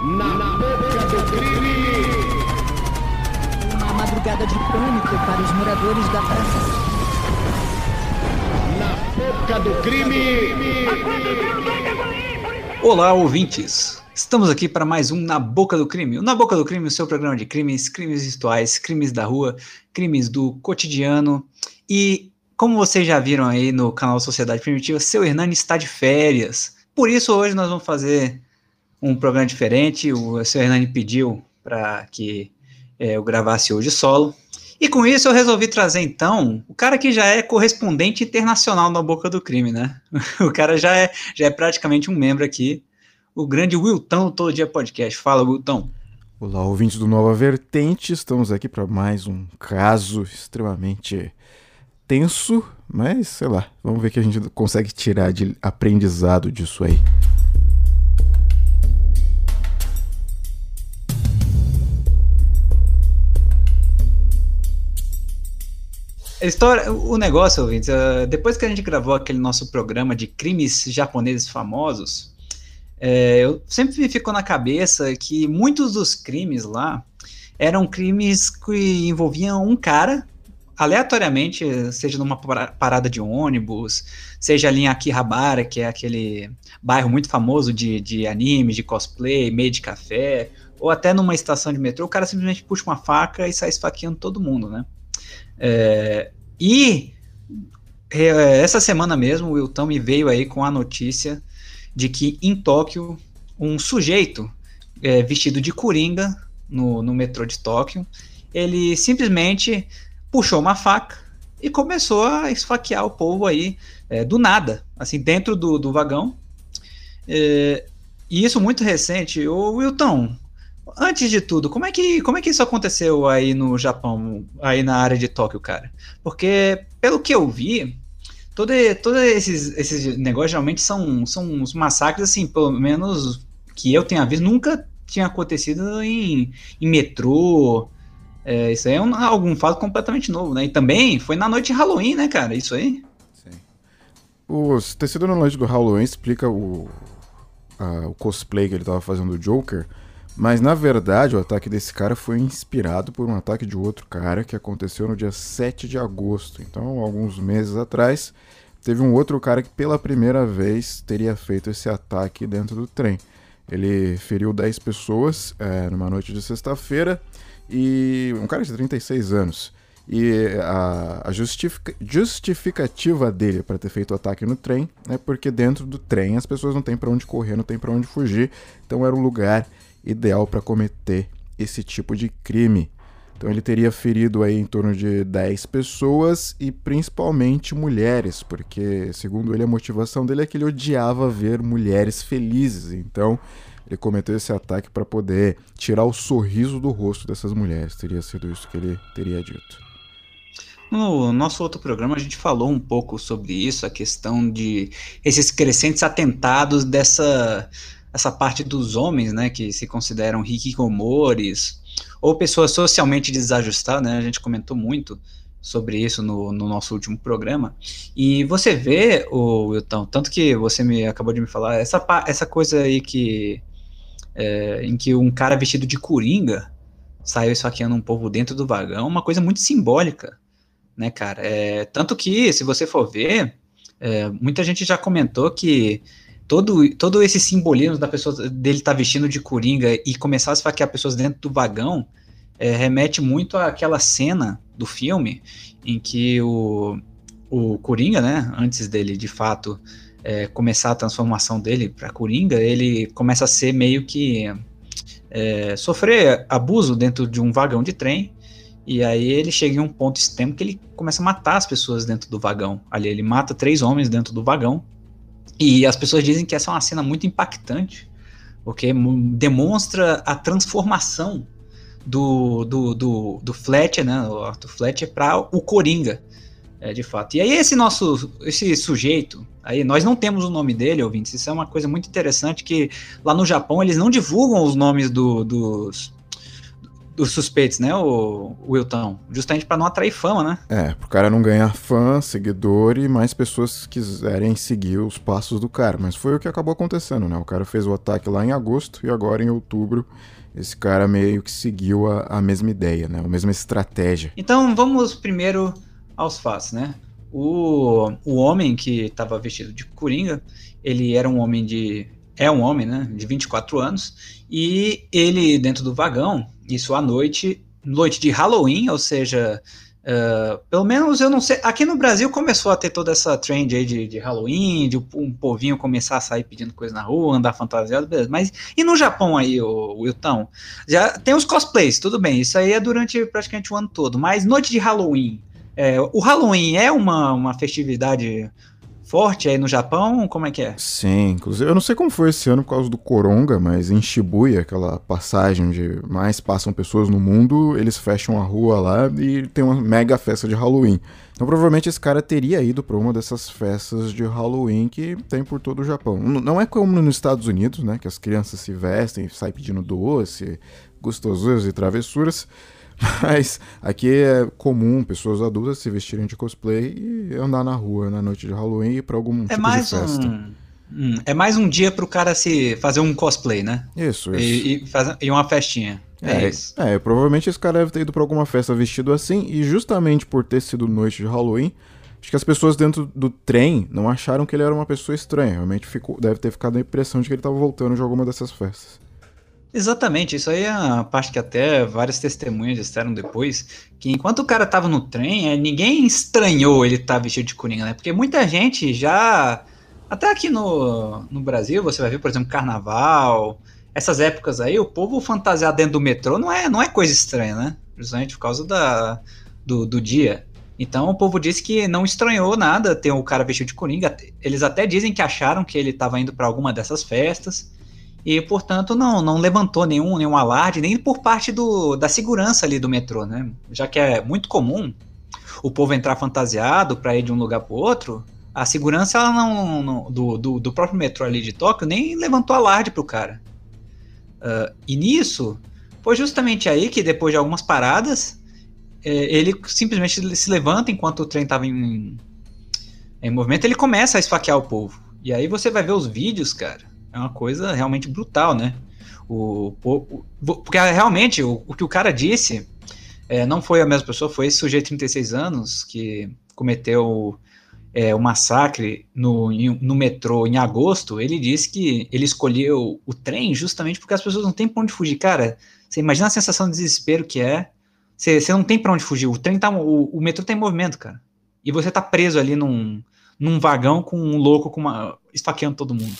Na boca do crime! Uma madrugada de pânico para os moradores da praça. Na boca do crime! Olá, ouvintes! Estamos aqui para mais um Na Boca do Crime. O Na Boca do Crime, o seu programa de crimes, crimes virtuais, crimes da rua, crimes do cotidiano. E como vocês já viram aí no canal Sociedade Primitiva, seu Hernani está de férias. Por isso, hoje nós vamos fazer um programa diferente. O seu Hernani pediu para que é, eu gravasse hoje solo. E com isso eu resolvi trazer então o cara que já é correspondente internacional na Boca do Crime, né? O cara já é, já é praticamente um membro aqui, o grande Wilton Todo Dia Podcast. Fala, Wilton. Olá, ouvintes do Nova Vertente, estamos aqui para mais um caso extremamente tenso, mas sei lá, vamos ver o que a gente consegue tirar de aprendizado disso aí. História, o negócio, ouvintes, uh, depois que a gente gravou aquele nosso programa de crimes japoneses famosos, é, eu sempre ficou na cabeça que muitos dos crimes lá eram crimes que envolviam um cara, aleatoriamente, seja numa parada de ônibus, seja ali em Akihabara, que é aquele bairro muito famoso de, de anime, de cosplay, meio de café, ou até numa estação de metrô, o cara simplesmente puxa uma faca e sai esfaqueando todo mundo, né? É, e é, essa semana mesmo, o Wilton me veio aí com a notícia de que em Tóquio, um sujeito é, vestido de coringa no, no metrô de Tóquio, ele simplesmente puxou uma faca e começou a esfaquear o povo aí é, do nada, assim, dentro do, do vagão. É, e isso muito recente. Ô, Wilton, Antes de tudo, como é que como é que isso aconteceu aí no Japão, aí na área de Tóquio, cara? Porque pelo que eu vi, todo, todo esses esses negócios geralmente são são uns massacres assim, pelo menos que eu tenha visto, nunca tinha acontecido em, em metrô. É, isso aí é um, algum fato completamente novo, né? E também foi na noite de Halloween, né, cara? Isso aí. Sim. O ter sido na noite do Halloween explica o, a, o cosplay que ele tava fazendo do Joker. Mas na verdade, o ataque desse cara foi inspirado por um ataque de outro cara que aconteceu no dia 7 de agosto. Então, alguns meses atrás, teve um outro cara que pela primeira vez teria feito esse ataque dentro do trem. Ele feriu 10 pessoas é, numa noite de sexta-feira e um cara de 36 anos. E a, a justific, justificativa dele para ter feito o ataque no trem é porque dentro do trem as pessoas não têm para onde correr, não têm para onde fugir. Então era um lugar ideal para cometer esse tipo de crime. Então ele teria ferido aí em torno de 10 pessoas e principalmente mulheres, porque segundo ele a motivação dele é que ele odiava ver mulheres felizes. Então ele cometeu esse ataque para poder tirar o sorriso do rosto dessas mulheres. Teria sido isso que ele teria dito. No nosso outro programa a gente falou um pouco sobre isso, a questão de esses crescentes atentados dessa essa parte dos homens, né, que se consideram hikikomores, ou pessoas socialmente desajustadas, né, a gente comentou muito sobre isso no, no nosso último programa, e você vê, o Wilton, tanto que você me acabou de me falar, essa, essa coisa aí que, é, em que um cara vestido de coringa saiu esfaqueando um povo dentro do vagão, uma coisa muito simbólica, né, cara, é, tanto que, se você for ver, é, muita gente já comentou que todo, todo esse simbolismo da pessoa dele estar tá vestindo de coringa e começar a esfaquear pessoas dentro do vagão é, remete muito àquela cena do filme em que o, o Coringa, né, antes dele de fato é, começar a transformação dele para Coringa, ele começa a ser meio que é, sofrer abuso dentro de um vagão de trem e aí ele chega em um ponto extremo que ele começa a matar as pessoas dentro do vagão. Ali ele mata três homens dentro do vagão e as pessoas dizem que essa é uma cena muito impactante, porque demonstra a transformação do, do, do, do Fletcher, né, o Arthur Fletcher, para o Coringa, é, de fato. E aí esse nosso, esse sujeito, aí nós não temos o nome dele, ouvintes, isso é uma coisa muito interessante, que lá no Japão eles não divulgam os nomes do, dos, dos suspeitos, né, o, o Wilton? Justamente para não atrair fama, né? É, pro cara não ganhar fã, seguidor e mais pessoas quiserem seguir os passos do cara. Mas foi o que acabou acontecendo, né? O cara fez o ataque lá em agosto e agora em outubro esse cara meio que seguiu a, a mesma ideia, né? A mesma estratégia. Então vamos primeiro aos fatos, né? O, o homem que estava vestido de coringa, ele era um homem de. É um homem, né? De 24 anos. E ele, dentro do vagão, isso à noite, noite de Halloween, ou seja, uh, pelo menos eu não sei. Aqui no Brasil começou a ter toda essa trend aí de, de Halloween, de um povinho começar a sair pedindo coisa na rua, andar fantasiado, beleza. Mas e no Japão aí, o Wilton? Já tem os cosplays, tudo bem. Isso aí é durante praticamente o ano todo. Mas noite de Halloween. É, o Halloween é uma, uma festividade forte aí no Japão? Como é que é? Sim, inclusive eu não sei como foi esse ano por causa do Coronga, mas em Shibuya, aquela passagem onde mais passam pessoas no mundo, eles fecham a rua lá e tem uma mega festa de Halloween. Então provavelmente esse cara teria ido para uma dessas festas de Halloween que tem por todo o Japão. Não é como nos Estados Unidos, né, que as crianças se vestem saem pedindo doce, gostosuras e travessuras. Mas aqui é comum pessoas adultas se vestirem de cosplay e andar na rua na noite de Halloween e para algum é tipo mais de festa. Um, hum, é mais um dia pro cara se fazer um cosplay, né? Isso, isso. E, e, e uma festinha. É, é, isso. É, provavelmente esse cara deve ter ido pra alguma festa vestido assim, e justamente por ter sido noite de Halloween, acho que as pessoas dentro do trem não acharam que ele era uma pessoa estranha. Realmente ficou, deve ter ficado a impressão de que ele tava voltando de alguma dessas festas. Exatamente, isso aí é a parte que até várias testemunhas disseram depois, que enquanto o cara tava no trem, é, ninguém estranhou ele estar tá vestido de coringa, né? Porque muita gente já. Até aqui no, no Brasil, você vai ver, por exemplo, carnaval, essas épocas aí, o povo fantasiar dentro do metrô não é, não é coisa estranha, né? Justamente por causa da, do, do dia. Então o povo disse que não estranhou nada ter o um cara vestido de coringa. Eles até dizem que acharam que ele estava indo para alguma dessas festas e, portanto, não, não levantou nenhum, nenhum alarde, nem por parte do, da segurança ali do metrô, né? Já que é muito comum o povo entrar fantasiado para ir de um lugar para outro, a segurança ela não, não do, do, do, próprio metrô ali de Tóquio nem levantou alarde pro cara. Uh, e nisso, foi justamente aí que depois de algumas paradas, é, ele simplesmente se levanta enquanto o trem estava em, em movimento, ele começa a esfaquear o povo. E aí você vai ver os vídeos, cara é uma coisa realmente brutal, né? O, o, o porque realmente o, o, que o cara disse é, não foi a mesma pessoa, foi esse sujeito de 36 anos que cometeu é, o massacre no, no metrô em agosto. Ele disse que ele escolheu o trem justamente porque as pessoas não têm pra onde fugir. Cara, você imagina a sensação de desespero que é. Você, você não tem pra onde fugir. O trem tá. O, o metrô tá movimento, cara. E você tá preso ali num, num vagão com um louco com uma, esfaqueando todo mundo.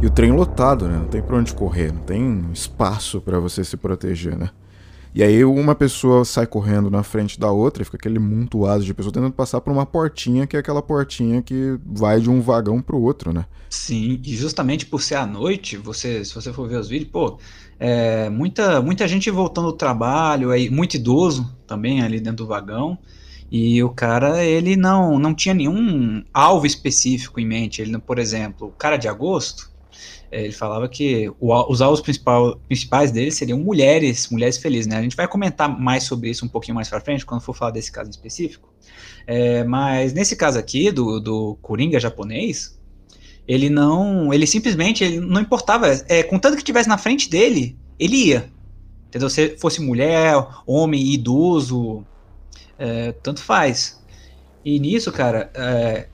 E o trem lotado, né? Não tem pra onde correr, não tem espaço para você se proteger, né? E aí uma pessoa sai correndo na frente da outra e fica aquele montuado de pessoas tentando passar por uma portinha, que é aquela portinha que vai de um vagão pro outro, né? Sim, e justamente por ser à noite, você, se você for ver os vídeos, pô, é, muita, muita gente voltando do trabalho, aí, muito idoso também ali dentro do vagão. E o cara, ele não, não tinha nenhum alvo específico em mente. Ele, por exemplo, o cara de agosto, ele falava que os alvos principais dele seriam mulheres, mulheres felizes, né? A gente vai comentar mais sobre isso um pouquinho mais pra frente, quando for falar desse caso em específico. É, mas nesse caso aqui, do, do Coringa japonês, ele não, ele simplesmente, ele não importava, é, contanto que estivesse na frente dele, ele ia. Entendeu? Se fosse mulher, homem, idoso, é, tanto faz. E nisso, cara, é,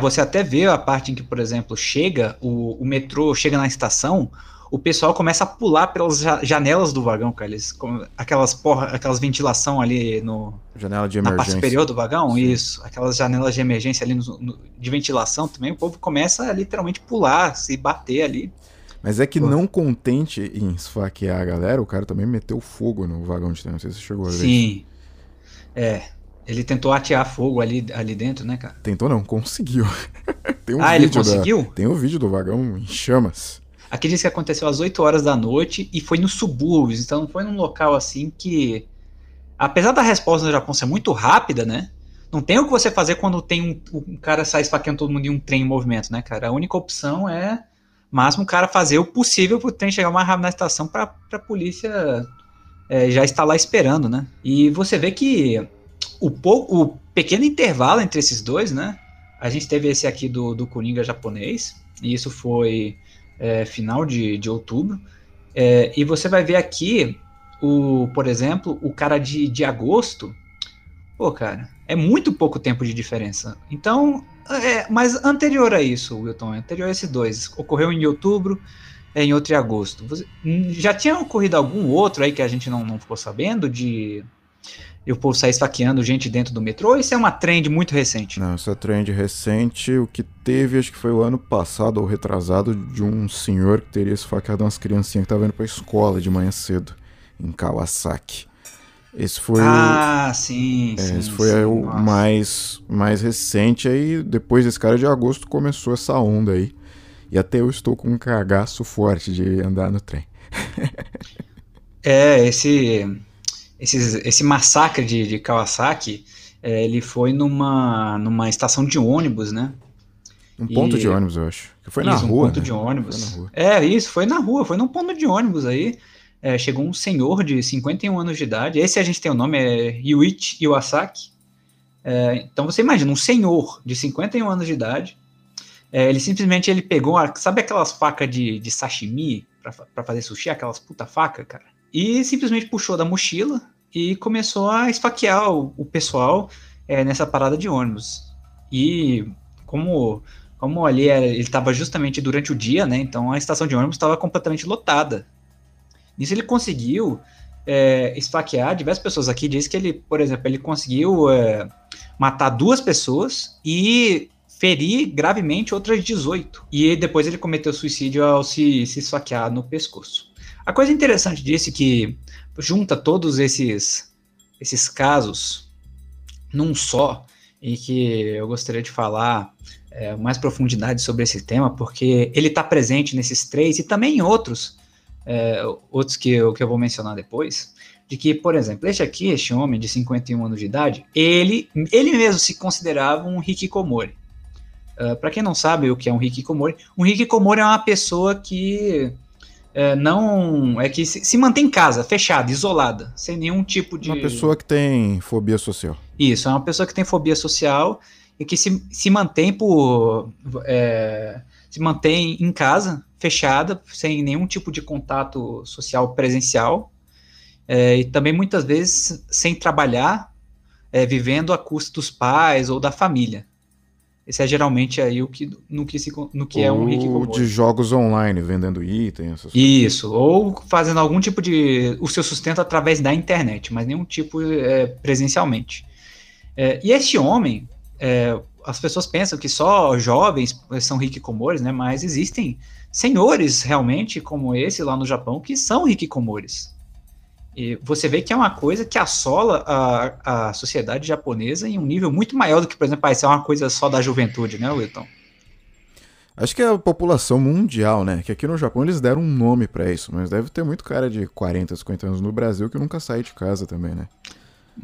você até vê a parte em que, por exemplo, chega, o, o metrô chega na estação, o pessoal começa a pular pelas janelas do vagão, cara. Eles, aquelas porra, aquelas ventilação ali no. Janela de emergência. Na parte superior do vagão, Sim. isso. Aquelas janelas de emergência ali no, no, de ventilação também, o povo começa a literalmente pular, se bater ali. Mas é que Pô. não contente em esfaquear a galera, o cara também meteu fogo no vagão de trem. Não sei se você chegou a ver. Sim. É. Ele tentou atear fogo ali, ali dentro, né, cara? Tentou não, conseguiu. tem um Ah, ele vídeo da- conseguiu? Tem um vídeo do vagão em chamas. Aqui diz que aconteceu às 8 horas da noite e foi nos subúrbios, então não foi num local assim que. Apesar da resposta no Japão ser muito rápida, né? Não tem o que você fazer quando tem um, um cara sai esfaqueando todo mundo em um trem em movimento, né, cara? A única opção é, máximo, o cara fazer o possível pro trem chegar mais rápido na estação pra, pra polícia é, já estar lá esperando, né? E você vê que o, pou- o pequeno intervalo entre esses dois, né? A gente teve esse aqui do, do Coringa japonês, e isso foi é, final de, de outubro. É, e você vai ver aqui, o, por exemplo, o cara de, de agosto. Pô, cara, é muito pouco tempo de diferença. Então, é, mas anterior a isso, Wilton, anterior a esses dois, ocorreu em outubro, é, em outro em agosto. Você- hum, já tinha ocorrido algum outro aí que a gente não, não ficou sabendo de, de o povo sair esfaqueando gente dentro do metrô? Ou isso é uma trend muito recente? Não, essa trend recente, o que teve, acho que foi o ano passado ou retrasado, de um senhor que teria esfaqueado umas criancinhas que estavam indo pra escola de manhã cedo, em Kawasaki. Esse foi o. ah, sim, É, sim. esse foi sim, o nossa. mais, mais recente. Aí, depois desse cara de agosto, começou essa onda aí. E até eu estou com um cagaço forte de andar no trem. É, esse, esse, esse massacre de, de Kawasaki, é, ele foi numa, numa estação de ônibus, né? Um ponto E- de ônibus, eu acho. Que foi na Isso, um rua. ponto né? de ônibus. Na rua. É, isso, foi na rua, foi num ponto de ônibus aí. É, chegou um senhor de 51 anos de idade. Esse a gente tem o nome, é Yuichi Iwasaki. É, então você imagina, um senhor de 51 anos de idade. é, ele simplesmente ele pegou, a- sabe aquelas facas de, de sashimi pra fazer sushi, aquelas puta faca, cara? E simplesmente puxou da mochila e começou a esfaquear o, o pessoal é, nessa parada de ônibus. E como como ali era, ele estava justamente durante o dia, né? Então a estação de ônibus estava completamente lotada. Nisso ele conseguiu é, esfaquear diversas pessoas. Aqui diz que ele, por exemplo, ele conseguiu é, matar duas pessoas e ferir gravemente outras 18. E depois ele cometeu suicídio ao se, se esfaquear no pescoço. A coisa interessante disso é que junta todos esses, esses casos num só, e que eu gostaria de falar é, mais profundidade sobre esse tema, porque ele está presente nesses três e também em outros, é, outros que eu, que eu vou mencionar depois, de que, por exemplo, este aqui, este homem de 51 anos de idade, ele, ele mesmo se considerava um hikikomori. Uh, Para quem não sabe o que é um hikikomori, um hikikomori é uma pessoa que é, não é que se, se mantém em casa, fechada, isolada, sem nenhum tipo de Uma pessoa que tem fobia social. isso, é uma pessoa que tem fobia social e que se, se mantém por. é, se mantém em casa, fechada, sem nenhum tipo de contato social presencial. é, e também muitas vezes sem trabalhar, é, vivendo a custa dos pais ou da família. Esse é geralmente aí o que, no que, se, no que é um Ou hikikomori. de jogos online, vendendo itens, essas coisas. Isso, ou fazendo algum tipo de. o seu sustento através da internet, mas nenhum tipo é, presencialmente. É, e este homem, é, as pessoas pensam que só jovens são hikikomoris, né? Mas existem senhores realmente como esse lá no Japão que são hikikomoris. E você vê que é uma coisa que assola a, a sociedade japonesa em um nível muito maior do que, por exemplo, ah, isso é uma coisa só da juventude, né, Wilton? Acho que é a população mundial, né? Que aqui no Japão eles deram um nome pra isso, mas deve ter muito cara de 40, 50 anos no Brasil que nunca sai de casa também, né?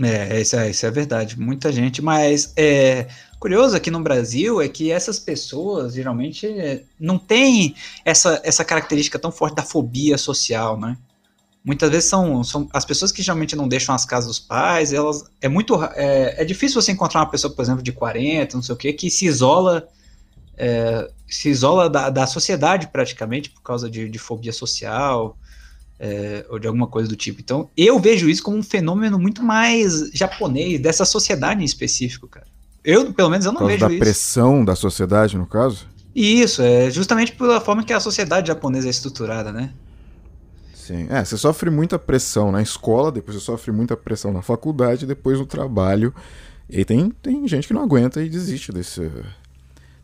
É, isso é, isso é verdade, muita gente, mas é curioso aqui no Brasil é que essas pessoas geralmente é, não têm essa, essa característica tão forte da fobia social, né? Muitas vezes são, são as pessoas que geralmente não deixam as casas dos pais, elas é muito é, é difícil você encontrar uma pessoa, por exemplo, de 40, não sei o que, que se isola é, se isola da, da sociedade praticamente por causa de, de fobia social é, ou de alguma coisa do tipo. Então, eu vejo isso como um fenômeno muito mais japonês, dessa sociedade em específico, cara. Eu, pelo menos, eu não vejo da isso. pressão da sociedade, no caso. E Isso, é justamente pela forma que a sociedade japonesa é estruturada, né? Sim. É, você sofre muita pressão na escola, depois você sofre muita pressão na faculdade, depois no trabalho. E tem, tem gente que não aguenta e desiste desse,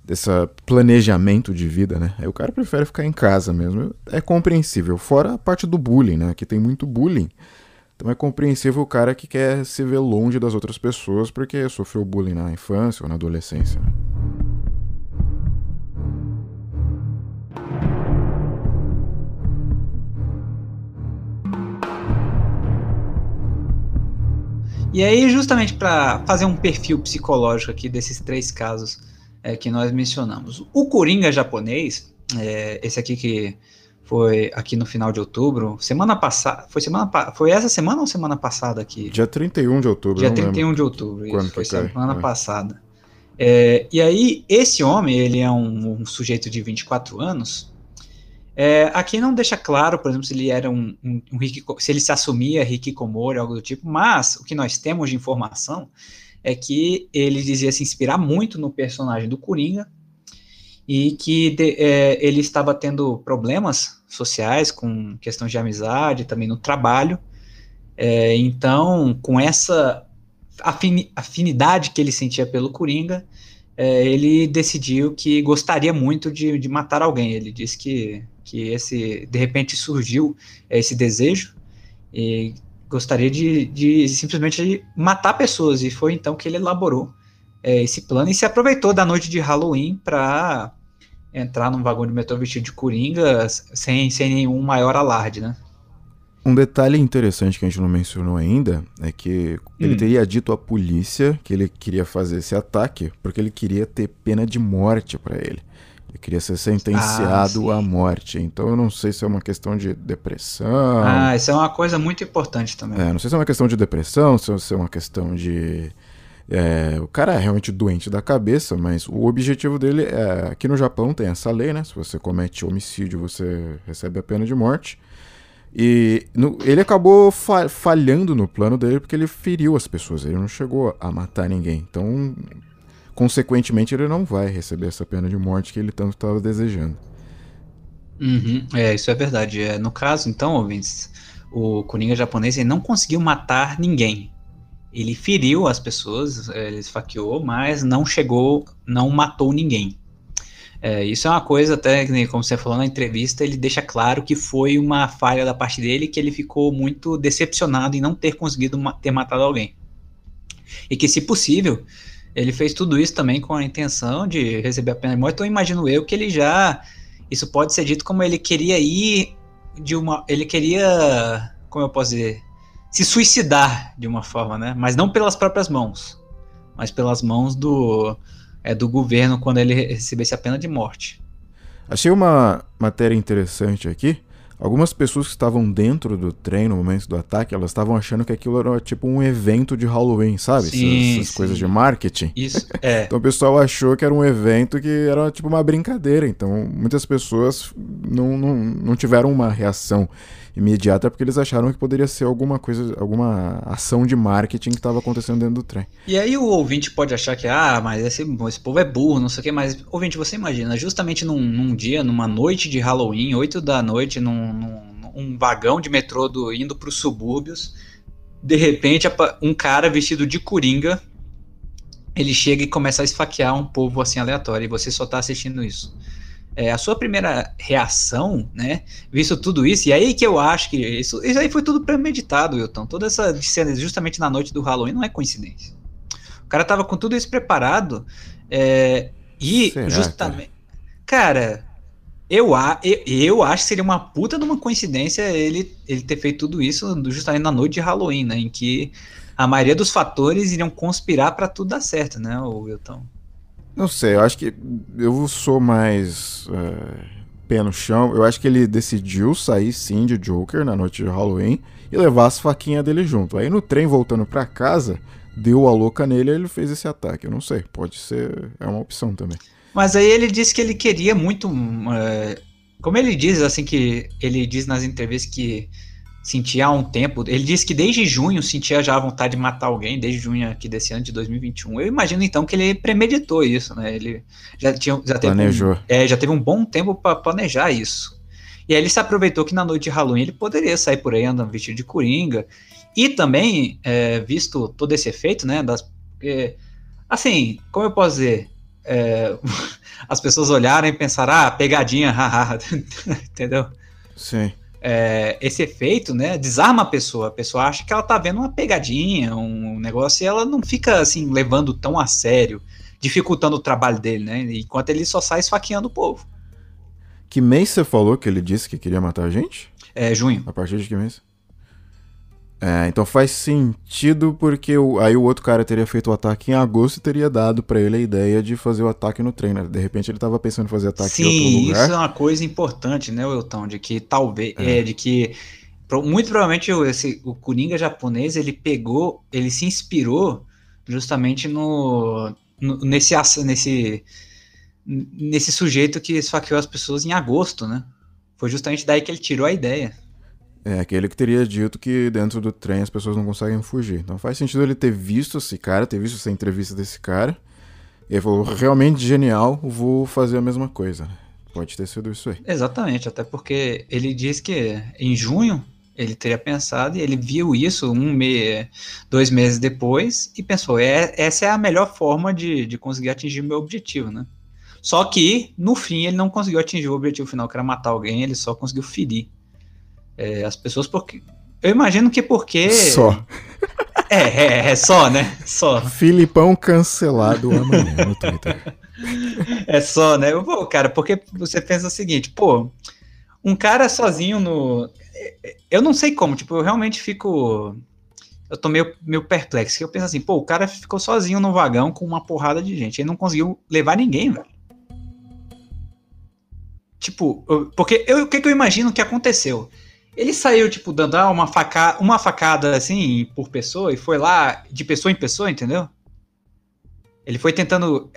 desse planejamento de vida, né? Aí o cara prefere ficar em casa mesmo. É compreensível. Fora a parte do bullying, né? Que tem muito bullying Então é compreensível o cara que quer se ver longe das outras pessoas porque sofreu bullying na infância ou na adolescência. Né? E aí, justamente para fazer um perfil psicológico aqui desses três casos é, que nós mencionamos. O Coringa japonês, é, esse aqui que foi aqui no final de outubro, semana passada, foi semana foi essa semana ou semana passada aqui? Dia 31 de outubro. Dia 31 lembro. de outubro, isso, foi semana é. passada. É, e aí, esse homem, ele é um, um sujeito de 24 anos, é, aqui não deixa claro, por exemplo, se ele era um, um, um se ele se assumia Hikikomori, algo do tipo, mas o que nós temos de informação é que ele dizia se inspirar muito no personagem do Coringa e que de, é, ele estava tendo problemas sociais com questões de amizade, também no trabalho. É, então, com essa afinidade que ele sentia pelo Coringa, é, ele decidiu que gostaria muito de, de matar alguém. Ele disse que que esse de repente surgiu esse desejo e gostaria de, de simplesmente matar pessoas e foi então que ele elaborou é, esse plano e se aproveitou da noite de Halloween para entrar num vagão de metrô vestido de coringa sem, sem nenhum maior alarde, né? Um detalhe interessante que a gente não mencionou ainda é que ele hum. teria dito à polícia que ele queria fazer esse ataque porque ele queria ter pena de morte para ele. Ele queria ser sentenciado ah, à morte. Então eu não sei se é uma questão de depressão. Ah, isso é uma coisa muito importante também. É, não sei se é uma questão de depressão, se é uma questão de. É, o cara é realmente doente da cabeça, mas o objetivo dele é. Aqui no Japão tem essa lei, né? Se você comete homicídio, você recebe a pena de morte. E no, ele acabou fa falhando no plano dele porque ele feriu as pessoas, ele não chegou a matar ninguém. Então consequentemente ele não vai receber essa pena de morte que ele tanto estava desejando. Uhum, é, isso é verdade. É, no caso, então, ouvintes, o Coringa japonês não conseguiu matar ninguém. Ele feriu as pessoas, é, ele esfaqueou, mas não chegou, não matou ninguém. É, isso é uma coisa, até como você falou na entrevista, ele deixa claro que foi uma falha da parte dele, que ele ficou muito decepcionado em não ter conseguido ma ter matado alguém. E que, se possível, ele fez tudo isso também com a intenção de receber a pena de morte. Então imagino eu que ele já. Isso pode ser dito como ele queria ir de uma. Ele queria. Como eu posso dizer? Se suicidar de uma forma, né? Mas não pelas próprias mãos. Mas pelas mãos do. É, do governo quando ele recebesse a pena de morte. Achei uma matéria interessante aqui Algumas pessoas que estavam dentro do trem no momento do ataque, elas estavam achando que aquilo era tipo um evento de Halloween, sabe? Sim, essas, essas coisas de marketing. Isso, é. então o pessoal achou que era um evento que era tipo uma brincadeira. Então muitas pessoas não, não, não tiveram uma reação imediata porque eles acharam que poderia ser alguma coisa, alguma ação de marketing que estava acontecendo dentro do trem. E aí o ouvinte pode achar que, ah, mas esse, esse povo é burro, não sei o que, mas, ouvinte, você imagina, justamente num, num dia, numa noite de Halloween, 8 da noite, num, num um vagão de metrô do, indo para os subúrbios, de repente um cara vestido de coringa ele chega e começa a esfaquear um povo assim aleatório e você só está assistindo isso é, a sua primeira reação, né, visto tudo isso, e aí que eu acho que isso, isso aí foi tudo premeditado, Wilton. Toda essa cena justamente na noite do Halloween não é coincidência. O cara tava com tudo isso preparado é, e Será, justamente. Cara, eu, eu, eu acho que seria uma puta de uma coincidência ele, ele ter feito tudo isso justamente na noite de Halloween, né? Em que a maioria dos fatores iriam conspirar para tudo dar certo, né, Wilton? Não sei, eu acho que eu sou mais é, pé no chão. Eu acho que ele decidiu sair sim de Joker na noite de Halloween e levar as faquinhas dele junto. Aí no trem voltando para casa, deu a louca nele e ele fez esse ataque. Eu não sei, pode ser, é uma opção também. Mas aí ele disse que ele queria muito. É, como ele diz, assim, que ele diz nas entrevistas que sentia há um tempo. Ele disse que desde junho sentia já a vontade de matar alguém, desde junho aqui desse ano de 2021. Eu imagino então que ele premeditou isso, né? Ele já tinha já teve planejou. Um, é, já teve um bom tempo para planejar isso. E aí ele se aproveitou que na noite de Halloween ele poderia sair por aí andando vestido de coringa. E também, é, visto todo esse efeito, né? Das, porque, assim, como eu posso dizer? É, as pessoas olharem e pensar, ah, pegadinha, haha, entendeu? Sim. É, esse efeito, né, desarma a pessoa. A pessoa acha que ela tá vendo uma pegadinha, um negócio, e ela não fica assim levando tão a sério, dificultando o trabalho dele, né? Enquanto ele só sai esfaqueando o povo. Que mês você falou que ele disse que queria matar a gente? É junho. A partir de que mês? É, então faz sentido porque o, aí o outro cara teria feito o ataque em agosto e teria dado pra ele a ideia de fazer o ataque no né? De repente ele tava pensando em fazer ataque em outro Sim, lugar. isso é uma coisa importante, né, Wilton? De que talvez. É. É, de que. Muito provavelmente o, esse, o Coringa japonês ele pegou, ele se inspirou justamente no, no- nesse, nesse, nesse sujeito que esfaqueou as pessoas em agosto, né? Foi justamente daí que ele tirou a ideia. É, aquele que teria dito que dentro do trem as pessoas não conseguem fugir. Então faz sentido ele ter visto esse cara, ter visto essa entrevista desse cara. E ele falou, realmente genial, vou fazer a mesma coisa. Pode ter sido isso aí. Exatamente, até porque ele diz que em junho ele teria pensado e ele viu isso um mês, dois meses depois e pensou, é, essa é a melhor forma de, de conseguir atingir meu objetivo, né? Só que, no fim, ele não conseguiu atingir o objetivo final, que era matar alguém, ele só conseguiu ferir é, as pessoas porque... Eu imagino que porque... Só. É, é, é só, né? Só. Filipão cancelado amanhã no Twitter. É só, né? Pô, cara, porque você pensa o seguinte, pô, um cara sozinho no. Eu não sei como, tipo, eu realmente fico. Eu tô meio, meio perplexo. que Eu penso assim, pô, o cara ficou sozinho no vagão com uma porrada de gente. Ele não conseguiu levar ninguém, velho. Tipo, eu- porque eu- o que, que eu imagino que aconteceu? Ele saiu, tipo, dando ah, uma, faca, uma facada assim por pessoa e foi lá de pessoa em pessoa, entendeu? Ele foi tentando.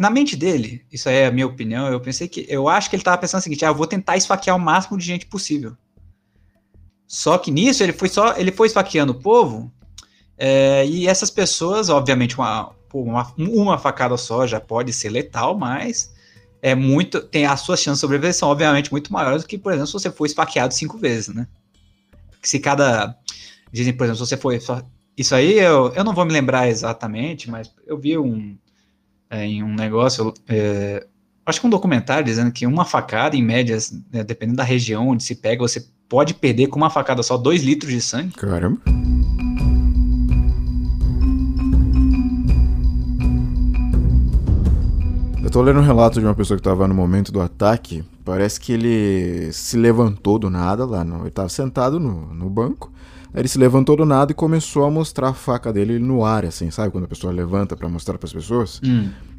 Na mente dele, isso aí é a minha opinião, eu pensei que. Eu acho que ele tava pensando o seguinte: ah, eu vou tentar esfaquear o máximo de gente possível. Só que nisso ele foi só. Ele foi esfaqueando o povo. é, e essas pessoas, obviamente, uma, uma, uma facada só já pode ser letal, mas é muito. Tem as suas chances de sobreviver são, obviamente, muito maiores do que, por exemplo, se você for esfaqueado cinco vezes, né? Se cada. Dizem, por exemplo, se você foi. Isso aí eu, eu não vou me lembrar exatamente, mas eu vi um. é, em um negócio. é, acho que um documentário dizendo que uma facada, em média, né, dependendo da região onde se pega, você pode perder com uma facada só 2 litros de sangue. Caramba. Eu tô lendo um relato de uma pessoa que tava no momento do ataque. Parece que ele se levantou do nada lá. No, ele tava sentado no, no banco. Aí ele se levantou do nada e começou a mostrar a faca dele no ar, assim, sabe? Quando a pessoa levanta pra mostrar pras pessoas.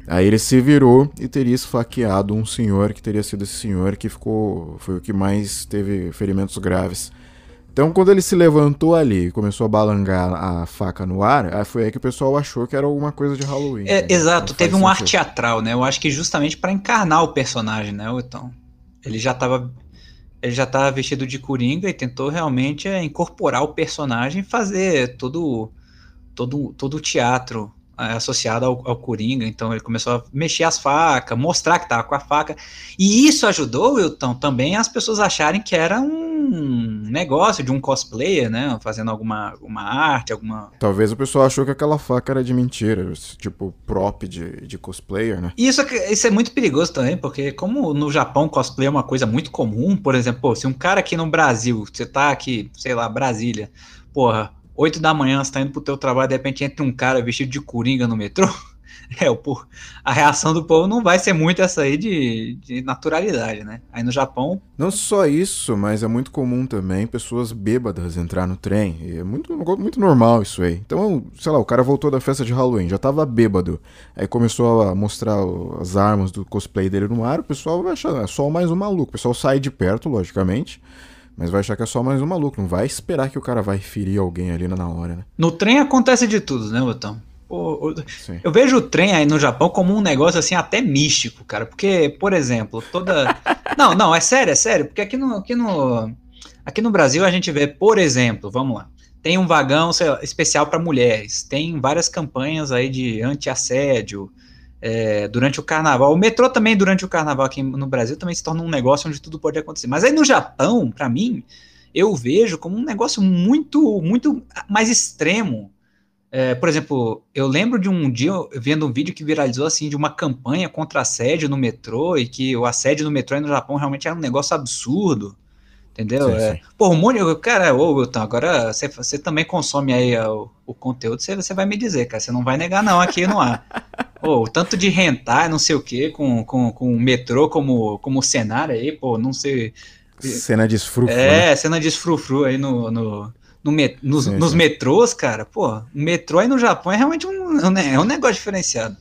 Aí ele se virou e teria esfaqueado um senhor que teria sido esse senhor que ficou. Foi o que mais teve ferimentos graves. Então, quando ele se levantou ali e começou a balangar a faca no ar, foi aí que o pessoal achou que era alguma coisa de Halloween. É, entendeu? exato, teve um ar teatral, né? Eu acho que justamente pra encarnar o personagem, né, então Ele já tava ele já tava vestido de coringa e tentou realmente é, incorporar o personagem e fazer todo todo todo o teatro associado ao, ao coringa. Então ele começou a mexer as facas, mostrar que tava com a faca. E isso ajudou, Wilton, também as pessoas acharem que era um negócio de um cosplayer, né? Fazendo alguma, alguma arte, alguma Talvez o pessoal achou que aquela faca era de mentira, tipo prop de, de cosplayer, né? E Isso, é- isso é muito perigoso também, porque como no Japão cosplay é uma coisa muito comum, por exemplo, pô, se um cara aqui no Brasil, você tá aqui, sei lá, Brasília, porra, 8 da manhã, você tá indo pro teu trabalho, de repente entra um cara vestido de coringa no metrô, é, o a reação do povo não vai ser muito essa aí de, de naturalidade, né? Aí no Japão, Não só isso, mas é muito comum também pessoas bêbadas entrar no trem. É muito, muito normal isso aí. Então, sei lá, o cara voltou da festa de Halloween, já tava bêbado. Aí começou a mostrar as armas do cosplay dele no ar, o pessoal vai achar, é só mais um maluco. O pessoal sai de perto, logicamente, mas vai achar que é só mais um maluco. Não vai esperar que o cara vai ferir alguém ali na hora, né? no trem acontece de tudo, né, Botão? O- o- Sim. Eu vejo o trem aí no Japão como um negócio assim até místico, cara. Porque, por exemplo, toda. Não, não, é sério, é sério. Porque aqui no, aqui no, aqui no Brasil a gente vê, por exemplo, vamos lá. Tem um vagão lá, especial para mulheres. Tem várias campanhas aí de anti-assédio é, durante o carnaval. O metrô também, durante o carnaval aqui no Brasil, também se torna um negócio onde tudo pode acontecer. Mas aí no Japão, para mim, eu vejo como um negócio muito, muito mais extremo. É, por exemplo, eu lembro de um dia vendo um vídeo que viralizou assim de uma campanha contra assédio no metrô e que o assédio no metrô no Japão realmente era um negócio absurdo. Entendeu? Sim, é. sim. Pô, Mônio, cara, ô Wilton, agora você, você também consome aí ó, o, o conteúdo, você, você vai me dizer, cara. Você não vai negar, não, aqui no ar. Pô, o tanto de rentar, não sei o quê, com, com, com o metrô como, como cenário aí, pô, não sei. Cena de esfrufo, né? É, cena de frufru aí no, no, no me- nos, Sim, nos sim. metrôs, cara. Pô, o metrô aí no Japão é realmente um, é um é um negócio diferenciado.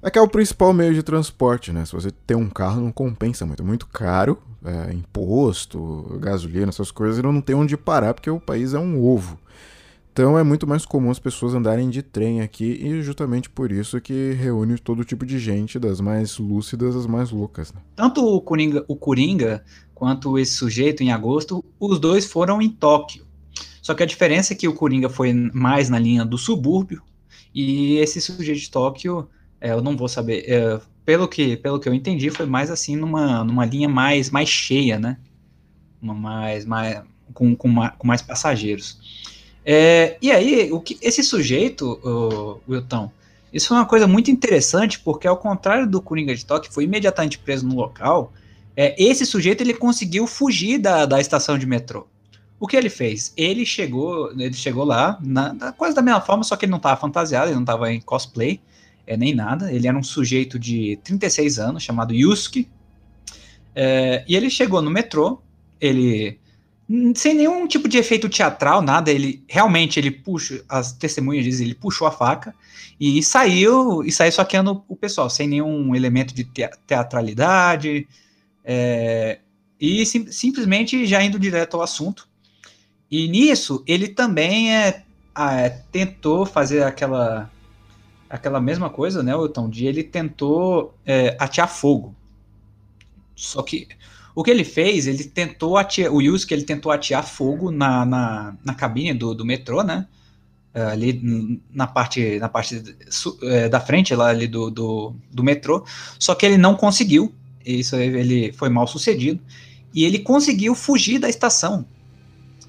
É que é o principal meio de transporte, né? Se você tem um carro, não compensa muito. É muito caro, é, imposto, gasolina, essas coisas, e não tem onde parar, porque o país é um ovo. Então é muito mais comum as pessoas andarem de trem aqui, e justamente por isso que reúne todo tipo de gente, das mais lúcidas às mais loucas. Né? Tanto o Coringa, o Coringa quanto esse sujeito em agosto, os dois foram em Tóquio. Só que a diferença é que o Coringa foi mais na linha do subúrbio e esse sujeito de Tóquio, é, eu não vou saber, é, pelo, que, pelo que eu entendi, foi mais assim numa, numa linha mais, mais cheia, né? Uma mais, mais, com, com, com mais passageiros. É, e aí, o que, esse sujeito, Wilton, isso foi uma coisa muito interessante, porque ao contrário do Coringa de Tóquio, que foi imediatamente preso no local, é, esse sujeito ele conseguiu fugir da, da estação de metrô. O que ele fez? Ele chegou, ele chegou lá, na, na- quase da mesma forma, só que ele não estava fantasiado, ele não estava em cosplay, é, nem nada. Ele era um sujeito de 36 anos, chamado Yusuke. É, e ele chegou no metrô, ele sem nenhum tipo de efeito teatral, nada, ele realmente ele puxa, as testemunhas dizem, ele puxou a faca e saiu e saiu saqueando o pessoal, sem nenhum elemento de tea- teatralidade, é, e sim- simplesmente já indo direto ao assunto. E nisso ele também é, é, tentou fazer aquela aquela mesma coisa, né, Wilton? De ele tentou é, atear fogo. Só que o que ele fez, ele tentou atear, o Yusuke, ele tentou atear fogo na, na, na cabine do, do metrô, né? É, Ali na parte, na parte é, da frente lá ali do, do, do metrô, só que ele não conseguiu. Isso ele foi mal sucedido e ele conseguiu fugir da estação.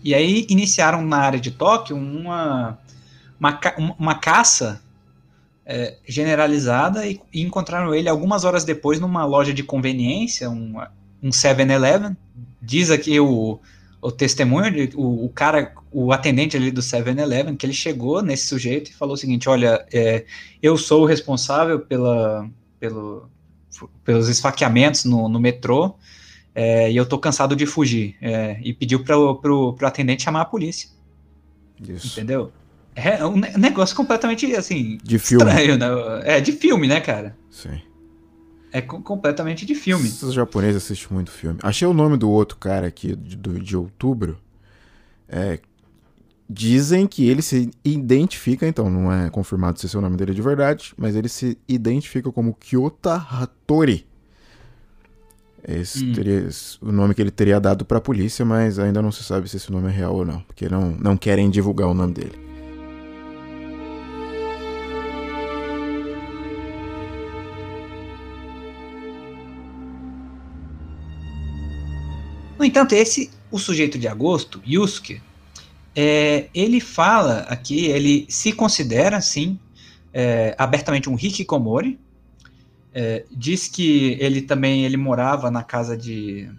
E aí iniciaram na área de Tóquio uma uma, uma caça é, generalizada e, e encontraram ele algumas horas depois numa loja de conveniência, um, um 7-Eleven. Diz aqui o, o testemunho, de, o, o cara, o atendente ali do 7-Eleven, que ele chegou nesse sujeito e falou o seguinte: Olha, é, eu sou o responsável pela, pelo, pelos esfaqueamentos no, no metrô. é, e eu tô cansado de fugir. é, e pediu para pro atendente chamar a polícia. Isso. Entendeu? É um ne- negócio completamente assim. De filme. Estranho, né? É de filme, né, cara? Sim. É co- completamente de filme. Esses japoneses assistem muito filme. Achei o nome do outro cara aqui de, de outubro. É, dizem que ele se identifica, então não é confirmado se esse é o nome dele de verdade, mas ele se identifica como Kyota Hattori. Esse Hum. teria o nome que ele teria dado pra polícia, mas ainda não se sabe se esse nome é real ou não, porque não, não querem divulgar o nome dele. No entanto, esse, o sujeito de agosto, Yusuke, é, ele fala aqui, ele se considera, sim, é, abertamente um hikikomori. É, diz que ele também ele morava na casa de,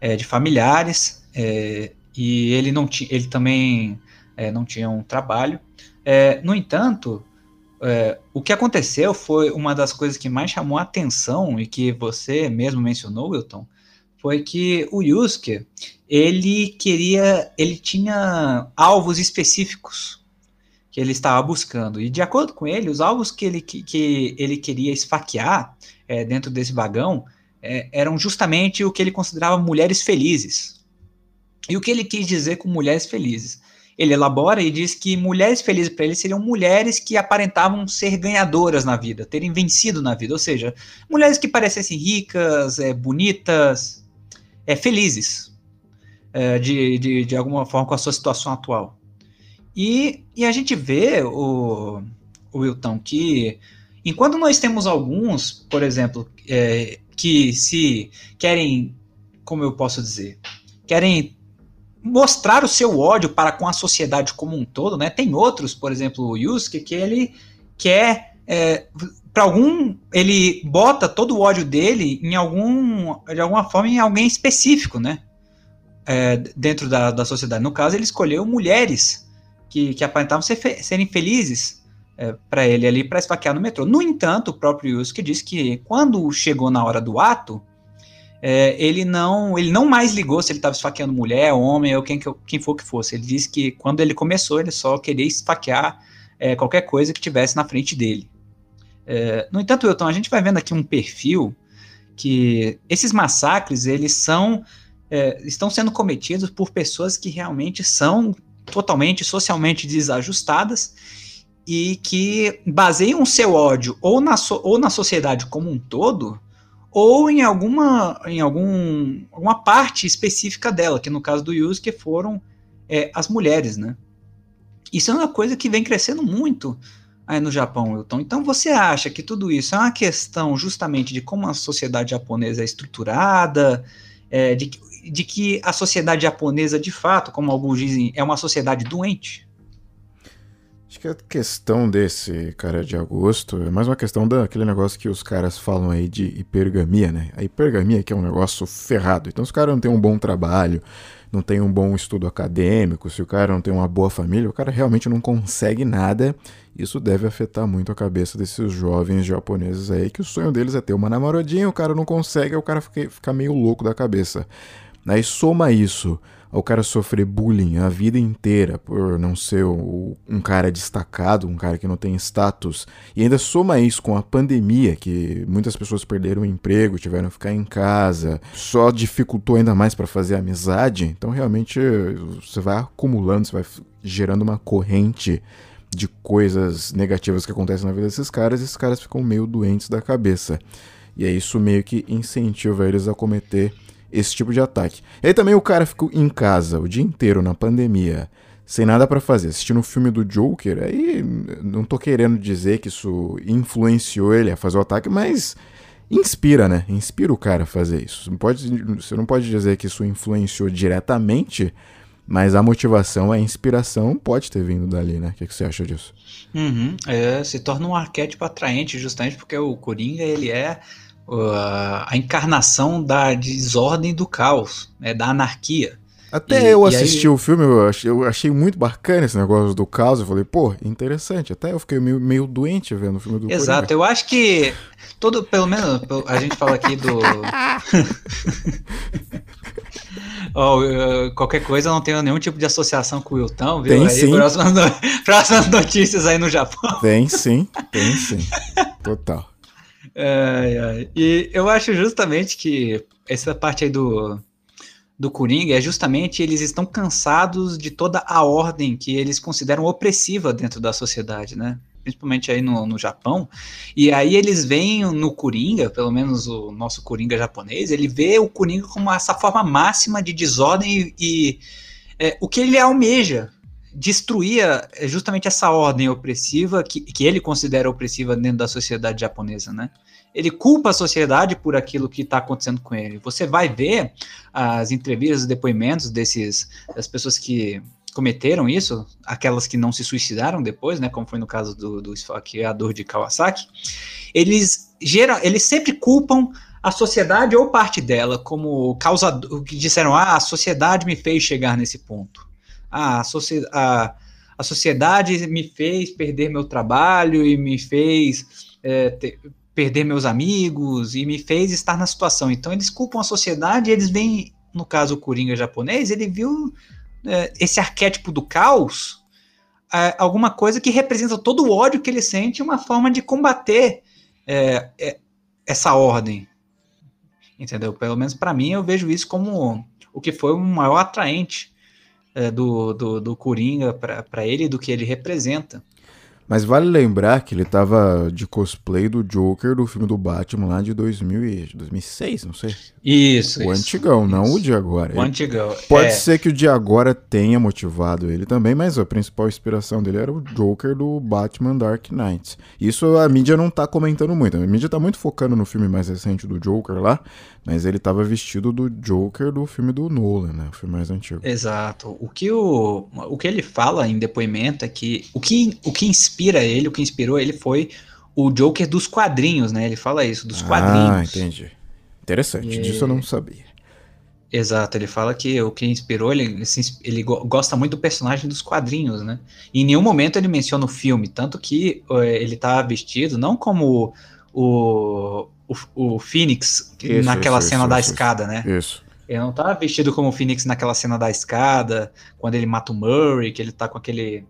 é, de familiares é, e ele não tinha, ele também é, não tinha um trabalho. É, no entanto, é, o que aconteceu foi uma das coisas que mais chamou a atenção e que você mesmo mencionou, Wilton, foi que o Yusuke, ele queria, ele tinha alvos específicos que ele estava buscando. E de acordo com ele, os alvos que ele, que, que ele queria esfaquear é, dentro desse vagão é, eram justamente o que ele considerava mulheres felizes. E o que ele quis dizer com mulheres felizes? Ele elabora e diz que mulheres felizes para ele seriam mulheres que aparentavam ser ganhadoras na vida, terem vencido na vida, ou seja, mulheres que parecessem ricas, é, bonitas, é, felizes, é, de, de, de alguma forma com a sua situação atual. E, e a gente vê, o, o Wilton, que enquanto nós temos alguns, por exemplo, é, que se querem, como eu posso dizer, querem mostrar o seu ódio para com a sociedade como um todo, né? Tem outros, por exemplo, o Yusuke, que ele quer é, para algum ele bota todo o ódio dele em algum de alguma forma em alguém específico, né? é, dentro da, da sociedade. No caso, ele escolheu mulheres que, que aparentavam ser fe serem felizes é, para ele ali para esfaquear no metrô. No entanto, o próprio Yusuke disse que quando chegou na hora do ato, é, ele não ele não mais ligou se ele estava esfaqueando mulher, homem ou quem, quem for que fosse. Ele disse que quando ele começou, ele só queria esfaquear é, qualquer coisa que tivesse na frente dele. É, no entanto, Wilton, a gente vai vendo aqui um perfil que esses massacres eles são é, estão sendo cometidos por pessoas que realmente são totalmente socialmente desajustadas e que baseiam seu ódio ou na, so, ou na sociedade como um todo ou em alguma em algum, alguma parte específica dela, que no caso do Yusuke foram é, as mulheres, né? Isso é uma coisa que vem crescendo muito aí no Japão, Wilton. Então você acha que tudo isso é uma questão justamente de como a sociedade japonesa é estruturada, é, de, de que a sociedade japonesa, de fato, como alguns dizem, é uma sociedade doente? Acho que a questão desse cara de agosto é mais uma questão daquele negócio que os caras falam aí de hipergamia, né? A hipergamia que é um negócio ferrado. Então, se o cara não tem um bom trabalho, não tem um bom estudo acadêmico, se o cara não tem uma boa família, o cara realmente não consegue nada. Isso deve afetar muito a cabeça desses jovens japoneses aí, que o sonho deles é ter uma namoradinha, o cara não consegue, o cara fica, fica meio louco da cabeça. Aí soma isso ao cara sofrer bullying a vida inteira por não ser um cara destacado, um cara que não tem status, e ainda soma isso com a pandemia, que muitas pessoas perderam o emprego, tiveram que ficar em casa, só dificultou ainda mais para fazer amizade, então realmente você vai acumulando, você vai gerando uma corrente de coisas negativas que acontecem na vida desses caras, e esses caras ficam meio doentes da cabeça. E é isso meio que incentiva eles a cometer esse tipo de ataque. E aí também o cara ficou em casa o dia inteiro na pandemia, sem nada para fazer, assistindo o filme do Joker, aí não tô querendo dizer que isso influenciou ele a fazer o ataque, mas inspira, né? Inspira o cara a fazer isso. Não pode, você não pode dizer que isso influenciou diretamente, mas a motivação, a inspiração pode ter vindo dali, né? O que, que você acha disso? Uhum, é, se torna um arquétipo atraente, justamente porque o Coringa, ele é a encarnação da desordem do caos, né, da anarquia. Até e, eu assisti aí... o filme, eu achei, eu achei, muito bacana esse negócio do caos. Eu falei, pô, interessante. Até eu fiquei meio, meio doente vendo o filme do Exato, Coringa. eu acho que todo, pelo menos, a gente fala aqui do. oh, qualquer coisa, eu não tenho nenhum tipo de associação com o Wilton, viu? Tem aí, sim. Próximas, no... próximas notícias aí no Japão. Tem sim, tem sim. Total. E eu acho justamente que essa parte aí do, do Coringa é justamente eles estão cansados de toda a ordem que eles consideram opressiva dentro da sociedade, né? Principalmente aí no, no Japão. E aí eles veem no Coringa, pelo menos o nosso Coringa japonês, ele vê o Coringa como essa forma máxima de desordem e, e é, o que ele almeja destruía justamente essa ordem opressiva que, que ele considera opressiva dentro da sociedade japonesa, né? ele culpa a sociedade por aquilo que está acontecendo com ele. Você vai ver as entrevistas, os depoimentos desses das pessoas que cometeram isso, aquelas que não se suicidaram depois, né, como foi no caso do, do esfaqueador de Kawasaki, eles geram, eles sempre culpam a sociedade ou parte dela como causador, que disseram, ah, a sociedade me fez chegar nesse ponto. Ah, a, a, a sociedade me fez perder meu trabalho e me fez é, ter, perder meus amigos e me fez estar na situação. Então eles culpam a sociedade eles veem, no caso o Coringa japonês, ele viu é, esse arquétipo do caos, é, alguma coisa que representa todo o ódio que ele sente, uma forma de combater é, é essa ordem. Entendeu? Pelo menos para mim eu vejo isso como o que foi o maior atraente é, do, do, do Coringa para ele do que ele representa. Mas vale lembrar que ele tava de cosplay do Joker do filme do Batman lá de 2000 e 2006, não sei. Isso, O isso, antigão, isso. não o de agora. O antigão. Pode é. ser que o de agora tenha motivado ele também, mas a principal inspiração dele era o Joker do Batman Dark Knight. Isso a mídia não tá comentando muito. A mídia tá muito focando no filme mais recente do Joker lá, mas ele tava vestido do Joker do filme do Nolan, né? O filme mais antigo. Exato. O que, o, o que ele fala em depoimento é que o que, o que inspira ele, o que inspirou ele foi o Joker dos quadrinhos, né? Ele fala isso, dos quadrinhos. Ah, entendi. Interessante, E- disso eu não sabia. Exato, ele fala que o que inspirou, ele, ele gosta muito do personagem dos quadrinhos, né? E em nenhum momento ele menciona o filme, tanto que uh, ele tá vestido não como o, o, o Phoenix isso, naquela isso, cena isso, da escada, né? Isso. Ele não tá vestido como o Phoenix naquela cena da escada, quando ele mata o Murray, que ele tá com aquele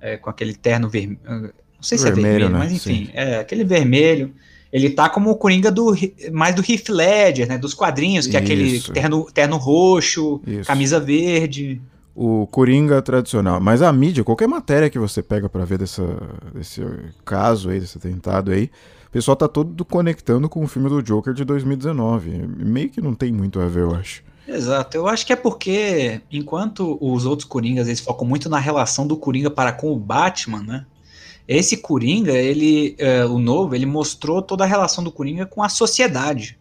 é, com aquele terno vermelho, não sei se vermelho, é vermelho, né? mas enfim, Sim. é aquele vermelho. Ele tá como o Coringa do mais do Heath Ledger, né, dos quadrinhos, que é aquele terno, terno roxo, camisa verde. O Coringa tradicional. Mas a mídia, qualquer matéria que você pega para ver dessa, desse caso aí, desse atentado aí, pessoal tá todo conectando com o filme do Joker de 2019. Meio que não tem muito a ver, eu acho. Exato, eu acho que é porque enquanto os outros Coringas eles focam muito na relação do Coringa para com o Batman, né? Esse Coringa, ele, é, o novo, ele mostrou toda a relação do Coringa com a sociedade.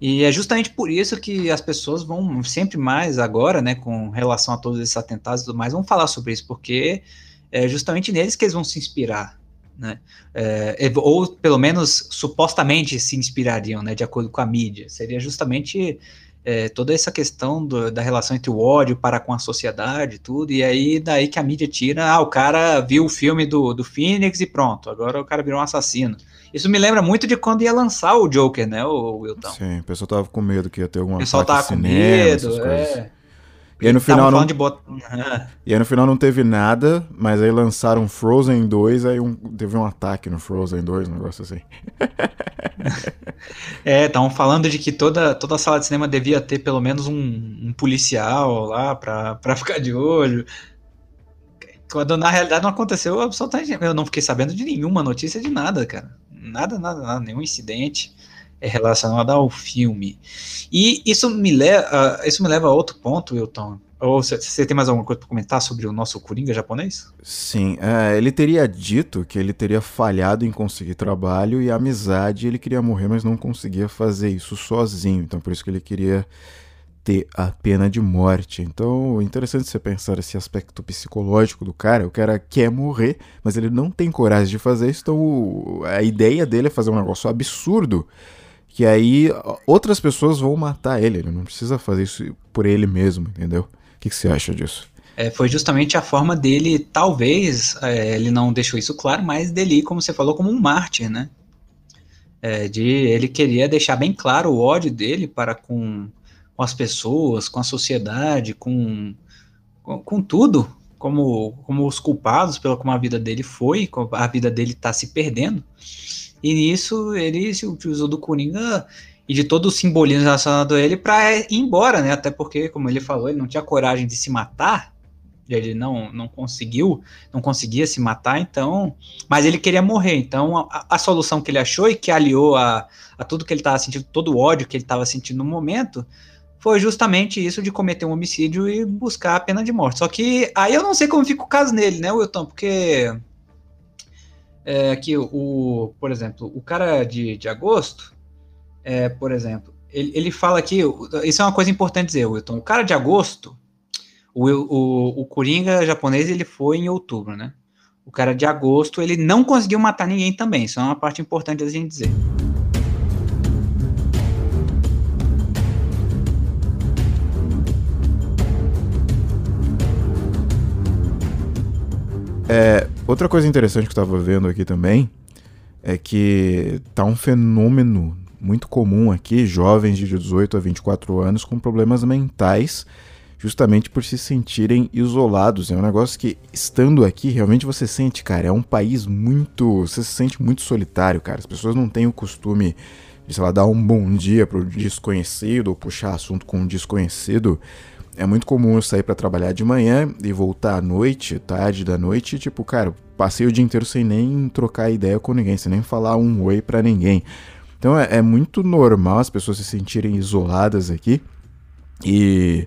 E é justamente por isso que as pessoas vão sempre mais agora, né, com relação a todos esses atentados e tudo mais, vão falar sobre isso, porque é justamente neles que eles vão se inspirar, né? É, ou pelo menos supostamente se inspirariam, né, de acordo com a mídia. Seria justamente é, toda essa questão do, da relação entre o ódio para com a sociedade e tudo, e aí daí que a mídia tira, ah, o cara viu o filme do, do Phoenix e pronto, agora o cara virou um assassino. Isso me lembra muito de quando ia lançar o Joker, né, o Wilton? Sim, o pessoal tava com medo que ia ter alguma O pessoal tava com medo, é. E aí no final não... Bot... E aí no final não teve nada, mas aí lançaram Frozen 2, aí um... teve um ataque no Frozen 2, um negócio assim. é, estavam falando de que toda, toda sala de cinema devia ter pelo menos um, um policial lá pra, pra ficar de olho. Quando na realidade não aconteceu absolutamente. Eu não fiquei sabendo de nenhuma notícia de nada, cara. Nada, nada, nada, nenhum incidente é relacionada ao filme. E isso me leva, uh, isso me leva a outro ponto, Wilton. Ou você tem mais alguma coisa para comentar sobre o nosso Coringa japonês? Sim, é, ele teria dito que ele teria falhado em conseguir trabalho e amizade, ele queria morrer, mas não conseguia fazer isso sozinho. Então por isso que ele queria ter a pena de morte. Então, interessante você pensar esse aspecto psicológico do cara. O cara quer morrer, mas ele não tem coragem de fazer isso. Então, a ideia dele é fazer um negócio absurdo que aí outras pessoas vão matar ele. Ele não precisa fazer isso por ele mesmo, entendeu? O que, que você acha disso? É, foi justamente a forma dele, talvez, é, ele não deixou isso claro, mas dele, como você falou, como um mártir, né? É, de ele queria deixar bem claro o ódio dele para com, com as pessoas, com a sociedade, com, com, com, tudo, como, como os culpados pela como a vida dele foi, como a vida dele está se perdendo. E nisso ele se utilizou do Coringa e de todo o simbolismo relacionado a ele para ir embora, né? Até porque, como ele falou, ele não tinha coragem de se matar. Ele não, não conseguiu, não conseguia se matar, então. Mas ele queria morrer. Então, a, a solução que ele achou e que aliou a, a tudo que ele estava sentindo, todo o ódio que ele estava sentindo no momento, foi justamente isso de cometer um homicídio e buscar a pena de morte. Só que aí eu não sei como fica o caso nele, né, Wilton? Porque é, que o, por exemplo, o cara de, de agosto, é, por exemplo, ele, ele fala aqui, isso é uma coisa importante dizer, Wilton, o cara de agosto, o, o, o Coringa japonês, ele foi em outubro, né? O cara de agosto, ele não conseguiu matar ninguém também, isso é uma parte importante da gente dizer. É, outra coisa interessante que eu estava vendo aqui também é que tá um fenômeno muito comum aqui, jovens de 18 a 24 anos com problemas mentais, justamente por se sentirem isolados. É um negócio que, estando aqui, realmente você sente, cara, é um país muito. Você se sente muito solitário, cara. As pessoas não têm o costume de, sei lá, dar um bom dia pro desconhecido ou puxar assunto com um desconhecido. É muito comum eu sair para trabalhar de manhã e voltar à noite, tarde da noite, tipo, cara, passei o dia inteiro sem nem trocar ideia com ninguém, sem nem falar um oi para ninguém. Então é, é, muito normal as pessoas se sentirem isoladas aqui. E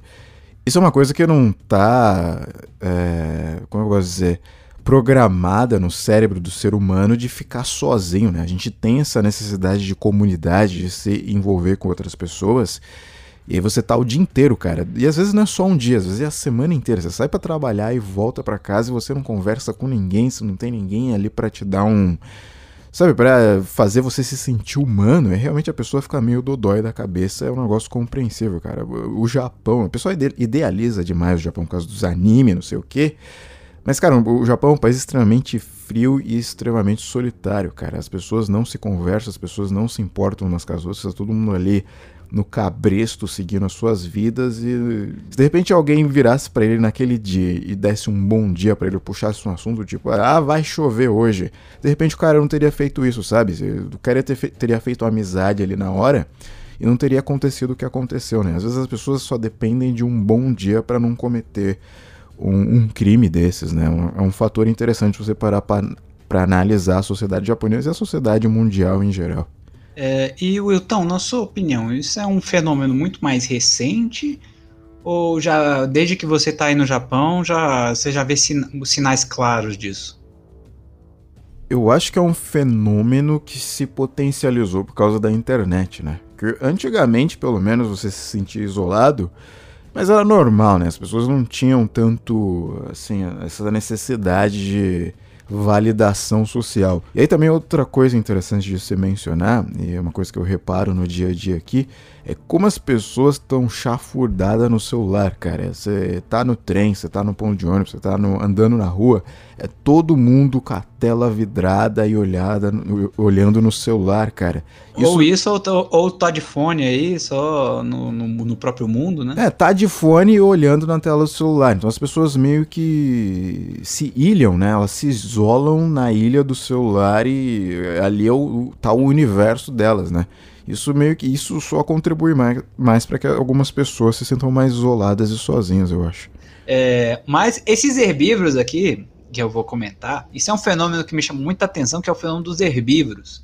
isso é uma coisa que não tá. É, como eu posso dizer? Programada no cérebro do ser humano de ficar sozinho, né? A gente tem essa necessidade de comunidade, de se envolver com outras pessoas. E aí você tá o dia inteiro, cara. E às vezes não é só um dia, às vezes é a semana inteira. Você sai para trabalhar e volta para casa e você não conversa com ninguém, você não tem ninguém ali para te dar um, Sabe, pra fazer você se sentir humano, é realmente a pessoa ficar meio dodói da cabeça, é um negócio compreensível, cara. O Japão, a pessoa idealiza demais o Japão por causa dos animes, não sei o quê. Mas, cara, o Japão é um país extremamente frio e extremamente solitário, cara. As pessoas não se conversam, as pessoas não se importam umas com as outras, tá todo mundo ali no cabresto seguindo as suas vidas e se de repente alguém virasse para ele naquele dia e desse um bom dia para ele, puxasse um assunto tipo, ah, vai chover hoje. De repente o cara não teria feito isso, sabe? O cara ter fe teria feito amizade ali na hora e não teria acontecido o que aconteceu, né? Às vezes as pessoas só dependem de um bom dia para não cometer um, um, crime desses, né? É um fator interessante você parar para analisar a sociedade japonesa e a sociedade mundial em geral. É, e Wilton, na sua opinião, isso é um fenômeno muito mais recente? Ou já desde que você está aí no Japão, já você já vê sinais claros disso? Eu acho que é um fenômeno que se potencializou por causa da internet, né? Que antigamente, pelo menos, você se sentia isolado, mas era normal, né? As pessoas não tinham tanto, assim, essa necessidade de validação social. E aí também outra coisa interessante de se mencionar, e é uma coisa que eu reparo no dia a dia aqui, é como as pessoas estão chafurdadas no celular, cara. Você tá no trem, você tá no ponto de ônibus, você tá no, andando na rua, é todo mundo com a tela vidrada e olhada, olhando no celular, cara. Isso... Ou isso, ou, ou tá de fone aí, só no, no, no, próprio mundo, né? É, tá de fone e olhando na tela do celular. Então as pessoas meio que se ilham, né? Elas se isolam na ilha do celular e ali é o, tá o universo delas, né? Isso meio que isso só contribui mais, mais para que algumas pessoas se sintam mais isoladas e sozinhas, eu acho. É, mas esses herbívoros aqui, que eu vou comentar, isso é um fenômeno que me chama muita atenção, que é o fenômeno dos herbívoros.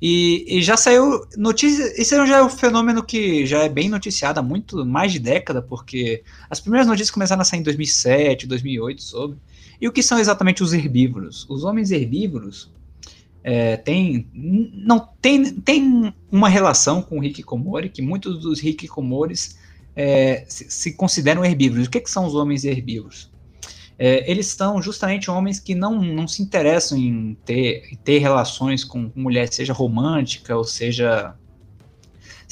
E, e, já saiu notícia. Isso já é um fenômeno que já é bem noticiado há muito mais de década, porque as primeiras notícias começaram a sair em 2007, 2008 sobre. E o que são exatamente os herbívoros? Os homens herbívoros é, tem, não, tem, tem uma relação com o Hikikomori, que muitos dos Hikikomoris é, se, se, consideram herbívoros. O que, que são os homens herbívoros? É, eles são justamente homens que não, não se interessam em ter, em ter relações com mulher, seja romântica ou seja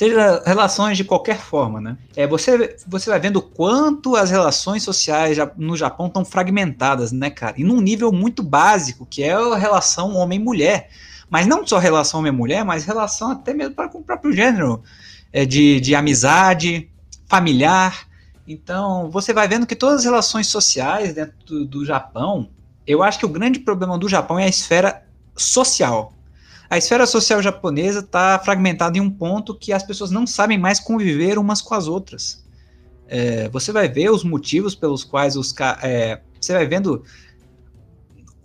seja relações de qualquer forma, né? É, você, você vai vendo quanto as relações sociais no Japão estão fragmentadas, né, cara? E num nível muito básico, que é a relação homem-mulher. Mas não só relação homem-mulher, mas relação até mesmo para com o próprio gênero, é, de, de amizade, familiar. Então, você vai vendo que todas as relações sociais dentro do, do Japão, eu acho que o grande problema do Japão é a esfera social a esfera social japonesa está fragmentada em um ponto que as pessoas não sabem mais conviver umas com as outras. É, você vai ver os motivos pelos quais os é, você vai vendo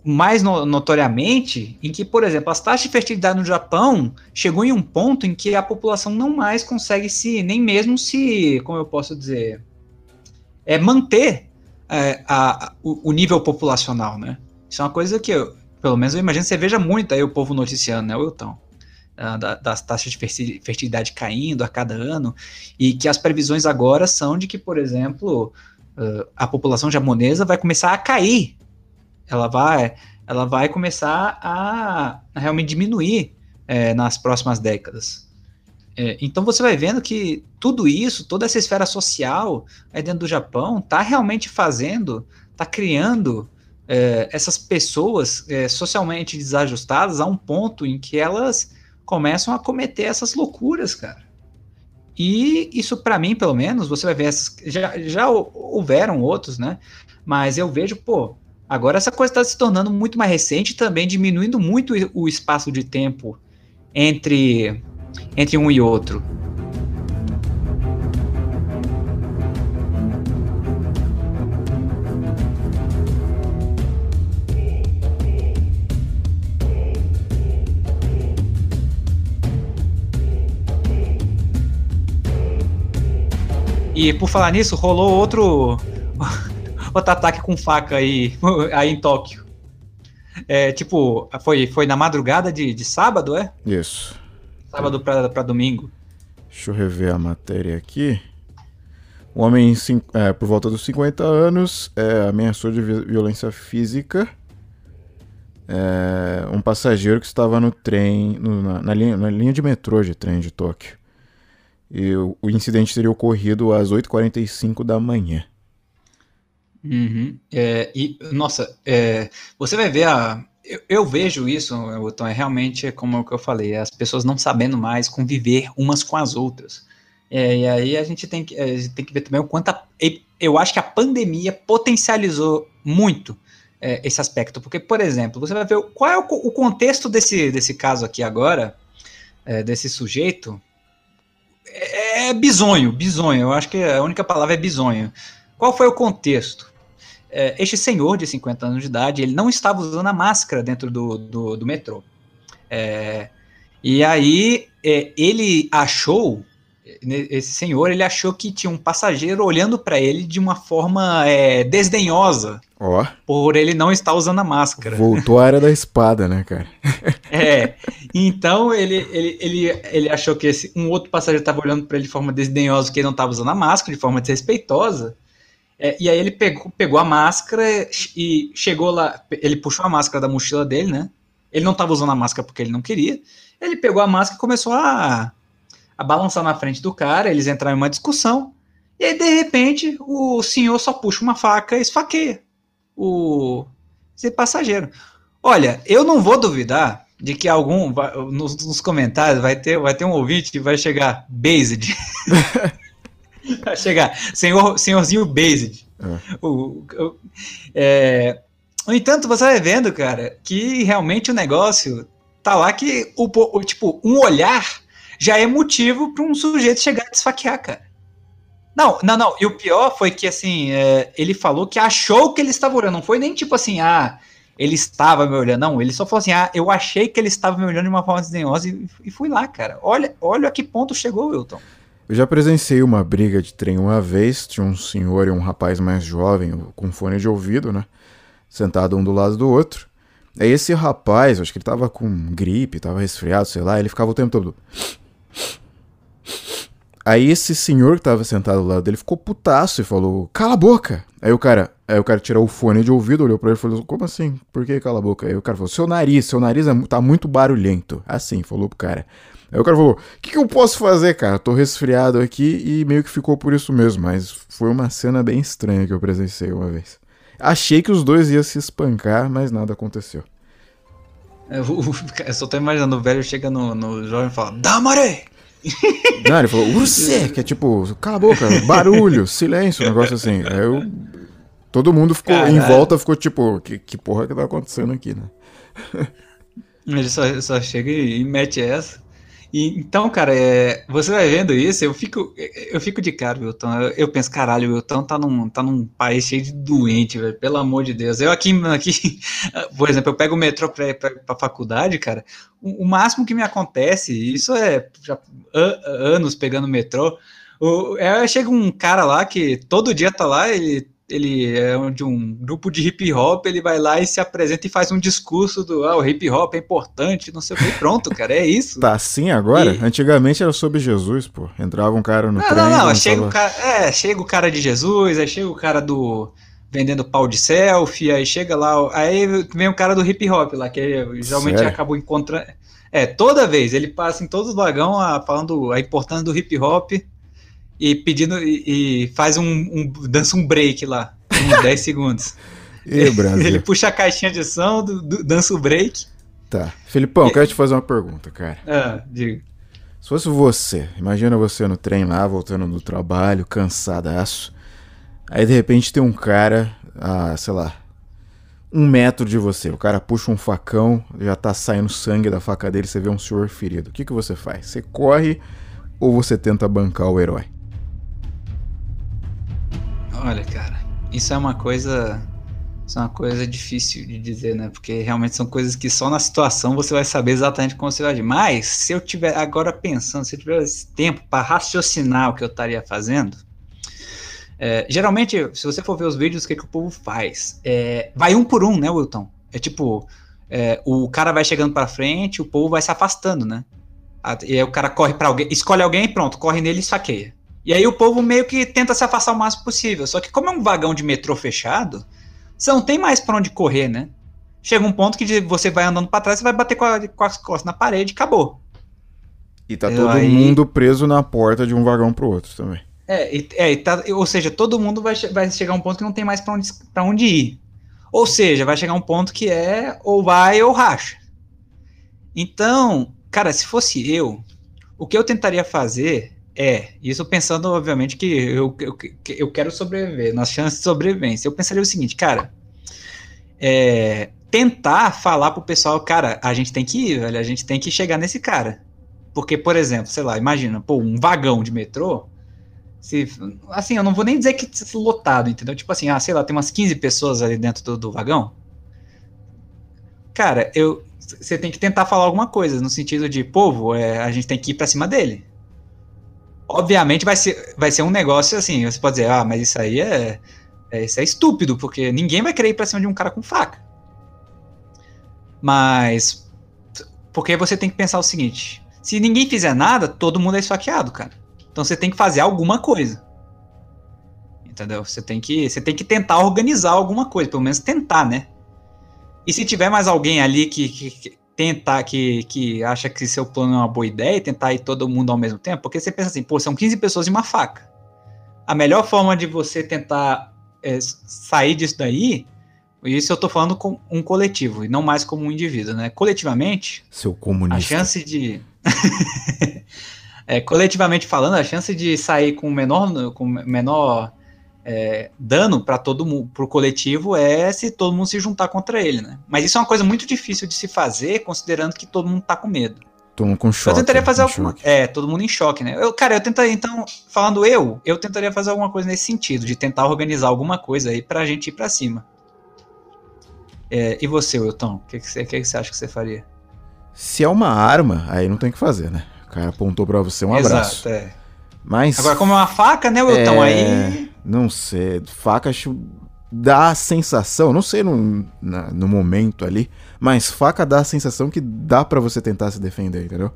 mais no, notoriamente em que, por exemplo, as taxas de fertilidade no Japão chegou em um ponto em que a população não mais consegue se nem mesmo se, como eu posso dizer, é manter é, a, o, o, nível populacional, né? Isso é uma coisa que eu, pelo menos eu imagino que você veja muito aí o povo noticiando, né, Wilton? Ah, das taxas de fertilidade caindo a cada ano, e que as previsões agora são de que, por exemplo, ah, a população japonesa vai começar a cair. Ela vai, ela vai começar a, realmente diminuir é, nas próximas décadas. É, então você vai vendo que tudo isso, toda essa esfera social aí dentro do Japão, está realmente fazendo, está criando é, essas pessoas é, socialmente desajustadas a um ponto em que elas começam a cometer essas loucuras, cara. E isso, para mim, pelo menos, você vai ver, essas, já, já houveram outros, né? Mas eu vejo, pô, agora essa coisa está se tornando muito mais recente também diminuindo muito o espaço de tempo entre, entre um e outro. E por falar nisso, rolou outro outro ataque com faca aí, aí em Tóquio. É, tipo, foi, foi na madrugada de, de sábado, é? Isso. Sábado pra, pra domingo. Deixa eu rever a matéria aqui. Um homem é, por volta dos 50 anos é, ameaçou de violência física é, um passageiro que estava no trem, no, na, na, linha, na linha de metrô de trem de Tóquio. E o, incidente teria ocorrido às 8h45 da manhã. Uhum. É, e, nossa, é, você vai ver a. Eu, eu vejo isso, Então, é realmente como eu falei, as pessoas não sabendo mais conviver umas com as outras. É, e aí a gente tem que, gente tem que ver também o quanto. A, eu acho que a pandemia potencializou muito é, esse aspecto. Porque, por exemplo, você vai ver qual é o, o contexto desse, desse caso aqui agora, é, desse sujeito. É, é bizonho, bizonho. Eu acho que a única palavra é bizonho. Qual foi o contexto? É, este senhor de 50 anos de idade, ele não estava usando a máscara dentro do, do, do metrô. É, e aí é, ele achou, esse senhor, ele achou que tinha um passageiro olhando para ele de uma forma é, desdenhosa. Ó. Por ele não estar usando a máscara. Voltou à área da espada, né, cara? é. Então ele, ele, ele, ele achou que esse, um outro passageiro estava olhando para ele de forma desdenhosa, que ele não estava usando a máscara, de forma desrespeitosa. É, e aí ele pegou, pegou a máscara e chegou lá. Ele puxou a máscara da mochila dele, né? Ele não estava usando a máscara porque ele não queria. Ele pegou a máscara e começou a, a balançar na frente do cara. Eles entraram em uma discussão. E aí, de repente, o senhor só puxa uma faca e esfaqueia o esse passageiro. Olha, eu não vou duvidar de que algum nos, nos comentários vai ter, vai ter um ouvinte que vai chegar based. vai chegar senhor, senhorzinho based. É. O, o, é, no entanto, você vai vendo, cara, que realmente o negócio tá lá que o, o tipo um olhar já é motivo para um sujeito chegar a desfaquear, cara. Não, não, não. E o pior foi que, assim, é, ele falou que achou que ele estava olhando. Não foi nem tipo assim, ah, ele estava me olhando. Não, ele só falou assim, ah, eu achei que ele estava me olhando de uma forma desdenhosa e, e fui lá, cara. Olha, olha a que ponto chegou, Wilton. Eu já presenciei uma briga de trem uma vez. Tinha um senhor e um rapaz mais jovem com fone de ouvido, né? Sentado um do lado do outro. Aí esse rapaz, acho que ele tava com gripe, tava resfriado, sei lá, ele ficava o tempo todo. Aí esse senhor que tava sentado lá dele ficou putaço e falou: Cala a boca! Aí o cara, aí o cara tirou o fone de ouvido, olhou pra ele e falou: Como assim? Por que cala a boca? Aí o cara falou: Seu nariz, seu nariz é, tá muito barulhento. Assim, falou pro cara. Aí o cara falou: O que, que eu posso fazer, cara? Tô resfriado aqui e meio que ficou por isso mesmo. Mas foi uma cena bem estranha que eu presenciei uma vez. Achei que os dois iam se espancar, mas nada aconteceu. Eu, eu só tô imaginando o velho chega no, no jovem e fala: Dá maré! Não, ele falou, você, que é tipo, cala a boca, barulho, silêncio, um negócio assim. Aí eu. Todo mundo ficou Caralho. em volta, ficou tipo, que, que porra que tá acontecendo aqui, né? Ele só, só chega e mete essa. E, então, cara, é, você vai vendo isso, eu fico, eu fico de cara, Wilton. Eu, eu penso, caralho, o Wilton tá num, tá num país cheio de doente, velho. Pelo amor de Deus. Eu aqui, aqui por exemplo, eu pego o metrô pra, pra, pra faculdade, cara. O, o, máximo que me acontece, isso é já anos pegando metrô. O, é, chega um cara lá que todo dia tá lá, ele ele é de um grupo de hip hop, ele vai lá e se apresenta e faz um discurso do ah, o hip hop é importante, não sei o que, pronto, cara, é isso. Tá assim agora? E... Antigamente era sobre Jesus, pô. Entrava um cara no não, trem. Não, não, chega o cara, é, chega o cara de Jesus, aí chega o cara do vendendo pau de selfie, aí chega lá, aí vem o cara do hip hop lá, que geralmente Sério? acabou encontrando. É, toda vez ele passa em todos os vagões falando a importância do hip hop e pedindo e, e faz um, um, dança um break lá, uns 10 segundos. E, Brasil. Ele puxa a caixinha de som, do, do, dança o break. Tá. Felipão, e... quero te fazer uma pergunta, cara. Ah, diga. Se fosse você, imagina você no trem lá, voltando do trabalho, cansadaço. Aí de repente tem um cara, ah, sei lá, um metro de você. O cara puxa um facão, já tá saindo sangue da faca dele, você vê um senhor ferido. O que, que você faz? Você corre ou você tenta bancar o herói? Olha, cara, isso é uma coisa. Isso é uma coisa difícil de dizer, né? Porque realmente são coisas que só na situação você vai saber exatamente como você vai agir. Mas, se eu tiver agora pensando, se eu tiver esse tempo para raciocinar o que eu estaria fazendo, é, geralmente, se você for ver os vídeos, o que, que o povo faz? É, vai um por um, né, Wilton? É tipo, é, o cara vai chegando para frente, o povo vai se afastando, né? E aí o cara corre para alguém, escolhe alguém e pronto, corre nele e saqueia. E aí o povo meio que tenta se afastar o máximo possível. Só que como é um vagão de metrô fechado, você não tem mais para onde correr, né? chega um ponto que você vai andando pra trás, você vai bater com, a- com as costas na parede e acabou. E tá todo aí- mundo preso na porta de um vagão pro outro também. É, e- é, e tá- ou seja, todo mundo vai, vai chegar a um ponto que não tem mais pra onde, pra onde ir. Ou seja, vai chegar um ponto que é ou vai ou racha. Então, cara, se fosse eu, o que eu tentaria fazer é, isso pensando, obviamente, que eu, eu, eu quero sobreviver, nas chances de sobrevivência. Eu pensaria o seguinte, cara, é, tentar falar pro pessoal, cara, a gente tem que ir, velho, a gente tem que chegar nesse cara. Porque, por exemplo, sei lá, imagina, pô, um vagão de metrô, se, assim, eu não vou nem dizer que lotado, entendeu? Tipo assim, ah, sei lá, tem umas 15 pessoas ali dentro do, do vagão. Cara, eu, você tem que tentar falar alguma coisa, no sentido de, povo, é, a gente tem que ir pra cima dele. Obviamente vai ser, vai ser um negócio assim, você pode dizer, ah, mas isso aí é, é, isso é estúpido, porque ninguém vai querer ir pra cima de um cara com faca. Mas, porque você tem que pensar o seguinte, se ninguém fizer nada, todo mundo é esfaqueado, cara. Então você tem que fazer alguma coisa. Entendeu? Você tem que, você tem que tentar organizar alguma coisa, pelo menos tentar, né? E se tiver mais alguém ali que, que, que tentar, que, que acha que seu plano é uma boa ideia e tentar ir todo mundo ao mesmo tempo, porque você pensa assim, pô, são 15 pessoas e uma faca. A melhor forma de você tentar é, sair disso daí, isso eu tô falando com um coletivo, e não mais como um indivíduo, né? Coletivamente, Seu a comunista. chance de. é, coletivamente falando, a chance de sair com menor, com menor é, dano para todo mundo, pro coletivo, é se todo mundo se juntar contra ele, né? Mas isso é uma coisa muito difícil de se fazer, considerando que todo mundo tá com medo. Todo mundo com choque. eu tentaria fazer alguma. choque. É, todo mundo em choque, né? Eu, cara, eu tentaria, então, falando eu, eu tentaria fazer alguma coisa nesse sentido, de tentar organizar alguma coisa aí pra gente ir pra cima. É, e você, Wilton? O que, que, você, o que, que você acha que você faria? Se é uma arma, aí não tem o que fazer, né? O cara apontou pra você um abraço. Exato, é. Mas. Agora, como é uma faca, né, Wilton? É, Aí. Não sei. Faca acho, dá a sensação, não sei no, na- no momento ali, mas faca dá a sensação que dá pra você tentar se defender, entendeu?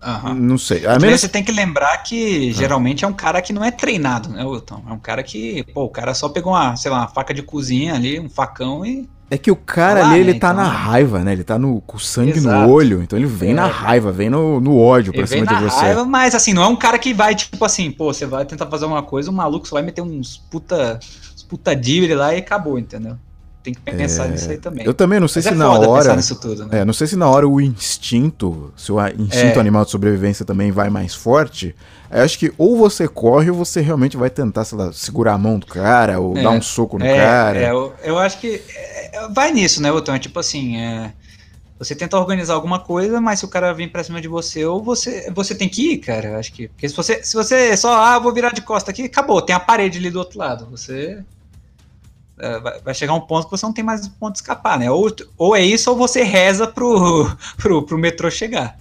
Aham. Não sei. A menos Você tem que lembrar Ah. que geralmente é um cara que não é treinado, né, Wilton? É um cara que, pô, o cara só pegou uma, sei lá, uma faca de cozinha ali, um facão e. é que o cara Lá, ali, ele né, tá então. na raiva, né? Ele tá no, com sangue Exato. no olho, então ele vem É. na raiva, vem no, no ódio pra Ele vem cima na de você. raiva, mas assim, não é um cara que vai, tipo assim, pô, você vai tentar fazer uma coisa, o maluco só vai meter uns puta, uns puta dívida lá e acabou, entendeu? Tem que pensar nisso aí também. É, Eu também não sei Mas se é na hora. tudo, né? É, não sei se na hora o instinto, se o instinto É. animal de sobrevivência também vai mais forte. Eu acho que ou você corre ou você realmente vai tentar, sei lá, segurar a mão do cara ou É. dar um soco no É, cara. é, eu, eu acho que é, é, vai nisso, né, Wilton? É tipo assim, é, você tenta organizar alguma coisa, mas se o cara vir pra cima de você, ou você, você tem que ir, cara. Acho que. Porque se você, se você só, ah, vou virar de costa aqui, acabou, tem a parede ali do outro lado. Você. é, vai, vai chegar um ponto que você não tem mais ponto de escapar, né? Ou, ou é isso, ou você reza pro, pro, pro metrô chegar.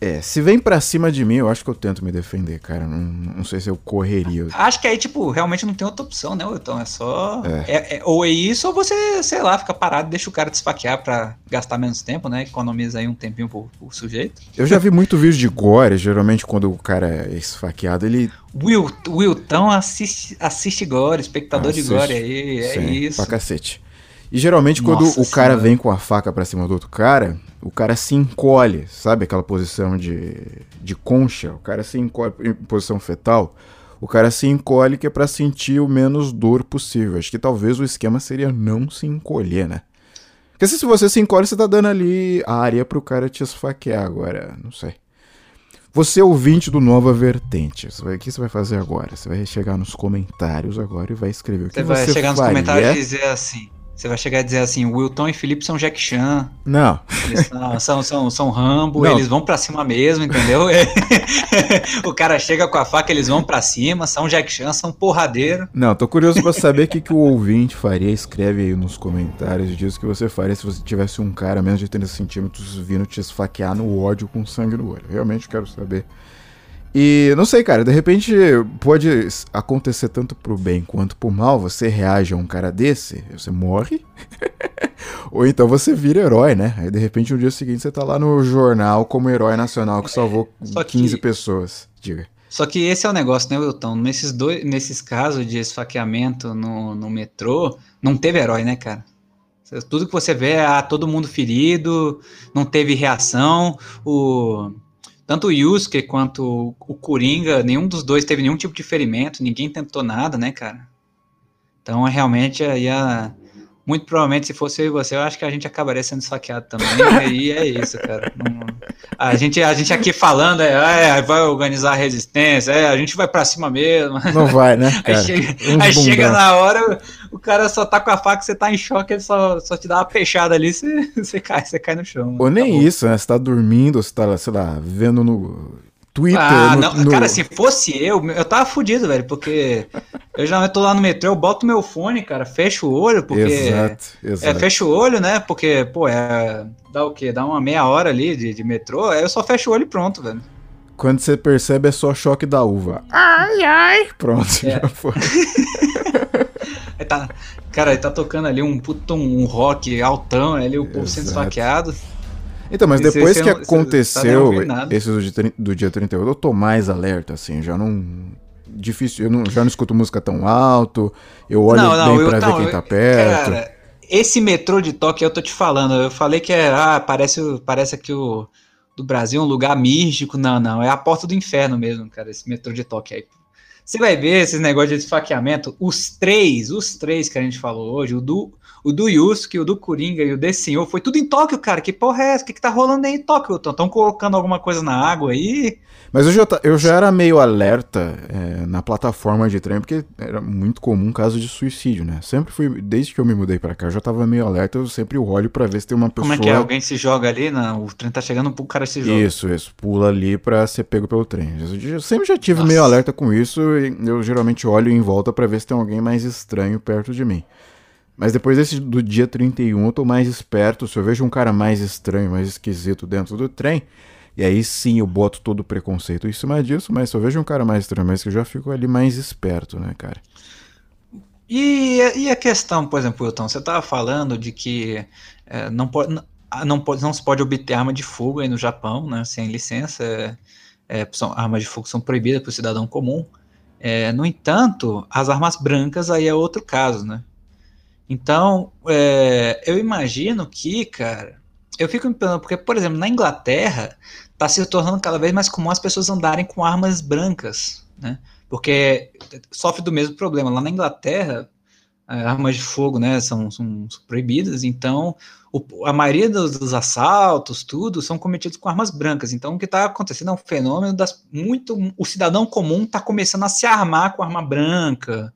É, se vem pra cima de mim, eu acho que eu tento me defender, cara. Não, não sei se eu correria. Acho que aí, tipo, realmente não tem outra opção, né, Wilton? É só. é- é- ou é isso, ou você, sei lá, fica parado e deixa o cara te esfaquear pra gastar menos tempo, né? Economiza aí um tempinho pro, pro sujeito. Eu já vi muito vídeo de gore, geralmente quando o cara é esfaqueado, ele. Will, Wilton assiste, assiste Gore, espectador de Assiste. Gore aí, é Sim, isso. Pra cacete. E geralmente quando Nossa o cara Senhora. vem com a faca pra cima do outro cara, o cara se encolhe, sabe aquela posição de, de concha? O cara se encolhe em posição fetal. O cara se encolhe que é pra sentir o menos dor possível. Acho que talvez o esquema seria não se encolher, né? Porque se você se encolhe, você tá dando ali área pro cara te esfaquear agora. Não sei. Você é ouvinte do Nova Vertente. Vai- O que você vai fazer agora? Você vai chegar nos comentários agora e vai escrever o que Você vai você chegar nos faria? comentários e dizer assim. Você vai chegar e dizer assim, Wilton e Felipe são Jack Chan, Não. eles são, são, são, são Rambo, Não. eles vão pra cima mesmo, entendeu? o cara chega com a faca, eles vão pra cima, são Jack Chan, são porradeiro. Não, tô curioso pra saber o que, que o ouvinte faria. Escreve aí nos comentários e diz o que você faria se você tivesse um cara menos de 30 centímetros vindo te esfaquear no ódio com sangue no olho. Realmente quero saber. E não sei, cara, de repente pode acontecer tanto pro bem quanto pro mal. Você reage a um cara desse, você morre. Ou então você vira herói, né? Aí de repente no dia seguinte você tá lá no jornal como herói nacional que salvou que- 15 pessoas. Diga. Só que esse é o negócio, né, Wilton? Nesses, dois, nesses casos de esfaqueamento no, no metrô, não teve herói, né, cara? Tudo que você vê é ah, todo mundo ferido, não teve reação. O, tanto o Yusuke quanto o Coringa, nenhum dos dois teve nenhum tipo de ferimento, ninguém tentou nada, né, cara? Então, realmente, aí a muito provavelmente, se fosse eu e você, eu acho que a gente acabaria sendo saqueado também. e é isso, cara. Não, a, gente, a gente aqui falando, é, é, vai organizar a resistência, é, a gente vai pra cima mesmo. Não vai, né? Cara? Aí, chega, aí chega, na hora, o cara só tá com a faca, você tá em choque, ele só, só te dá uma peixada ali, você, você, cai, você cai no chão. Ou nem acabou. isso, né? Você tá dormindo, você tá, sei lá, vendo no Twitter. Ah, no, não, no... cara, se fosse eu, eu tava fudido, velho, porque eu já tô lá no metrô, eu boto meu fone, cara, fecho o olho, porque. Exato, exato. É, fecho o olho, né? Porque, pô, é. Dá o quê? Dá uma meia hora ali de, de metrô, aí eu só fecho o olho e pronto, velho. Quando você percebe é só choque da uva. Ai, ai. Pronto, é. já foi. aí tá, cara, ele tá tocando ali um puto um rock altão, ali o povo sendo esfaqueado. Então, mas depois que tá aconteceu esse do, do dia 38, eu tô mais alerta, assim, já não. Difícil, eu não, já não escuto música tão alto, eu olho não, não, bem eu, pra não, ver quem tá perto. Cara, esse metrô de Tóquio, eu tô te falando, eu falei que é, ah, parece, parece que o do Brasil é um lugar místico. Não, não, é a porta do inferno mesmo, cara, esse metrô de Tóquio aí. Você vai ver esses negócios de esfaqueamento, os três, os três que a gente falou hoje, o do o do Yusuke, o do Coringa e o desse senhor, foi tudo em Tóquio, cara. Que porra é essa? O que, que tá rolando aí em Tóquio? Estão colocando alguma coisa na água aí? Mas eu já, eu já era meio alerta é, na plataforma de trem, porque era muito comum caso de suicídio, né? Sempre fui, desde que eu me mudei para cá, eu já tava meio alerta, eu sempre olho para ver se tem uma pessoa... Como é que é? Alguém se joga ali, na, o trem tá chegando, o cara se joga. Isso, isso, pula ali pra ser pego pelo trem. Eu sempre já tive Nossa. meio alerta com isso, e eu geralmente olho em volta para ver se tem alguém mais estranho perto de mim. Mas depois desse do dia 31 eu tô mais esperto. Se eu vejo um cara mais estranho, mais esquisito dentro do trem, e aí sim eu boto todo o preconceito em cima disso, mas se eu vejo um cara mais estranho, mas que eu já fico ali mais esperto, né, cara? E, e a questão, por exemplo, Wilton, você tava falando de que é, não, pode, não, não, pode, não se pode obter arma de fogo aí no Japão, né, sem licença. É, é, são, armas de fogo são proibidas para o cidadão comum. É, no entanto, as armas brancas aí é outro caso, né? Então, é, eu imagino que, cara, eu fico me perguntando, porque, por exemplo, na Inglaterra, está se tornando cada vez mais comum as pessoas andarem com armas brancas, né? Porque sofre do mesmo problema. Lá na Inglaterra, é, armas de fogo, né, são, são proibidas, então o, a maioria dos, dos, assaltos, tudo, são cometidos com armas brancas. Então, o que está acontecendo é um fenômeno das muito. O cidadão comum está começando a se armar com arma branca,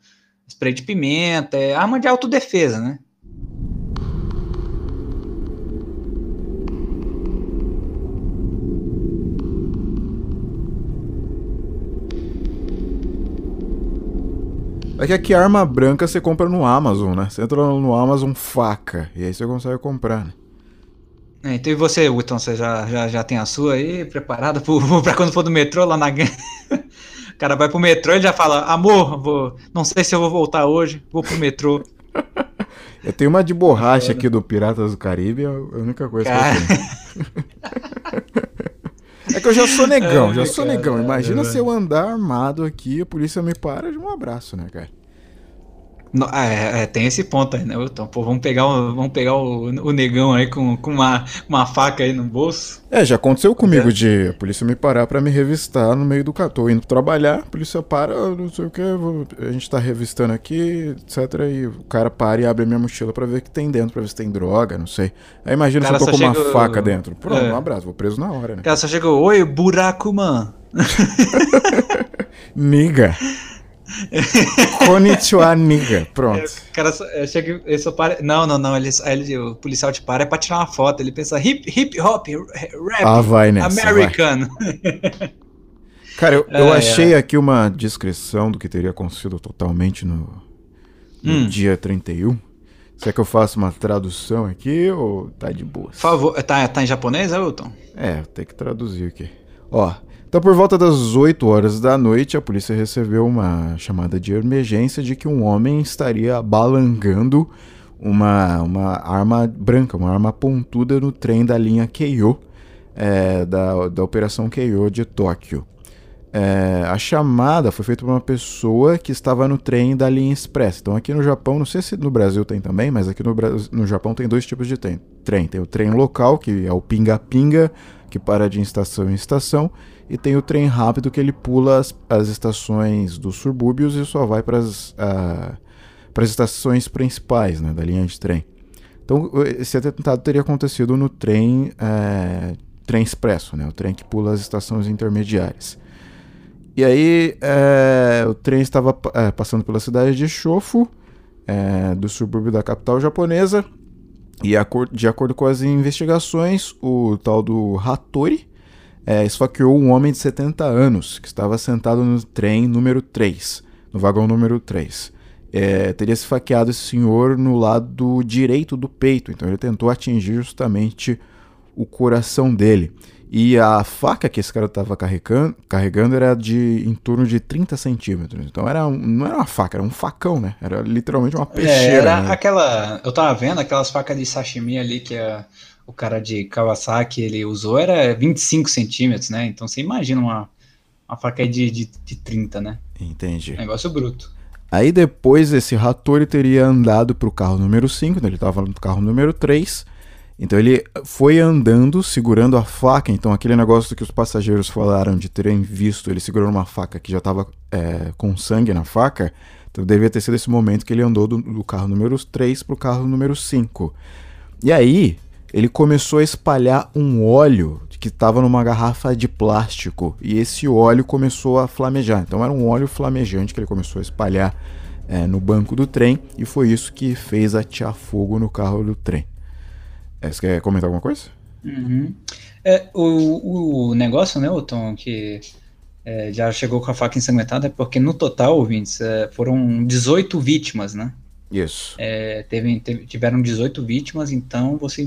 spray de pimenta, é arma de autodefesa, né? É que aqui arma branca você compra no Amazon, né? Você entra no Amazon faca e aí você consegue comprar, né? É, então e você, Wilton, você já, já, já tem a sua aí preparada para quando for do metrô lá na cara vai pro metrô e já fala, amor, vou, não sei se eu vou voltar hoje, vou pro metrô. Eu tenho uma de borracha aqui do Piratas do Caribe, é a única coisa cara... que eu tenho. É que eu já sou negão, é, já sou cara, negão. Imagina é, se eu andar armado aqui, a polícia me para de um abraço, né, cara? No, é, é, tem esse ponto aí, né? Então, pô, vamos pegar, o, vamos pegar o, o negão aí com, com uma, uma faca aí no bolso. É, já aconteceu comigo é. de a polícia me parar para me revistar no meio do cartão. indo trabalhar, a polícia para, não sei o que, a gente tá revistando aqui, etc. E o cara para e abre a minha mochila para ver o que tem dentro, pra ver se tem droga, não sei. Aí imagina se eu tô com uma faca dentro. Pronto, é. um abraço, vou preso na hora, né? O cara só chegou, oi, buraco, man. Niga. Konnichiwa, niga. Pronto. O cara só, chega, ele só para. Não, não, não. Ele, ele, o policial te para é pra tirar uma foto. Ele pensa hip, hip hop, rap, ah, vai nessa, American. Vai. Cara, eu, eu achei aqui uma descrição do que teria acontecido totalmente no, no hum. dia 31. Será que eu faço uma tradução aqui ou tá de boa? Por favor, tá, tá em japonês, Elton? É, tem que traduzir aqui. Ó, então, por volta das 8 horas da noite, a polícia recebeu uma chamada de emergência de que um homem estaria balangando uma, uma arma branca, uma arma pontuda no trem da linha Keio, é, da, da operação Keio de Tóquio. é, a chamada foi feita por uma pessoa que estava no trem da linha express. Então aqui no Japão, não sei se no Brasil tem também, mas aqui no, no Japão tem dois tipos de trem. trem. Tem o trem local, que é o pinga-pinga, que para de estação em estação, e tem o trem rápido que ele pula as, as estações dos subúrbios e só vai para as as estações principais né, da linha de trem. Então, esse atentado teria acontecido no trem, é, trem expresso, né, o trem que pula as estações intermediárias. E aí, é, o trem estava é, passando pela cidade de Shofo, do subúrbio da capital japonesa, e de acordo com as investigações, o tal do Hattori é, esfaqueou um homem de 70 anos que estava sentado no trem número 3, no vagão número 3 é, teria esfaqueado esse senhor no lado direito do peito. Então ele tentou atingir justamente o coração dele. E a faca que esse cara estava carregando, carregando era de em torno de 30 centímetros. Então era um, não era uma faca, era um facão, né? Era literalmente uma peixeira. É, era né? aquela. Eu tava vendo aquelas facas de sashimi ali que a, o cara de Kawasaki ele usou, era 25 centímetros, né? Então você imagina uma, uma faca de, de, de 30, né? Entendi. Negócio bruto. Aí depois esse Hattori teria andado para o carro número 5, né? ele estava no carro número 3. Então ele foi andando, segurando a faca. Então aquele negócio que os passageiros falaram de terem visto ele segurando uma faca que já estava é, com sangue na faca. Então devia ter sido esse momento que ele andou do, do carro número 3 para o carro número 5. E aí ele começou a espalhar um óleo que estava numa garrafa de plástico e esse óleo começou a flamejar. Então era um óleo flamejante que ele começou a espalhar é, no banco do trem e foi isso que fez atear fogo no carro do trem. É, você quer comentar alguma coisa? Uhum. É, o, o negócio, né, Tom, que é, já chegou com a faca ensanguentada é porque no total, ouvintes, é, foram 18 vítimas, né? Isso. É, teve, teve, tiveram 18 vítimas, então você.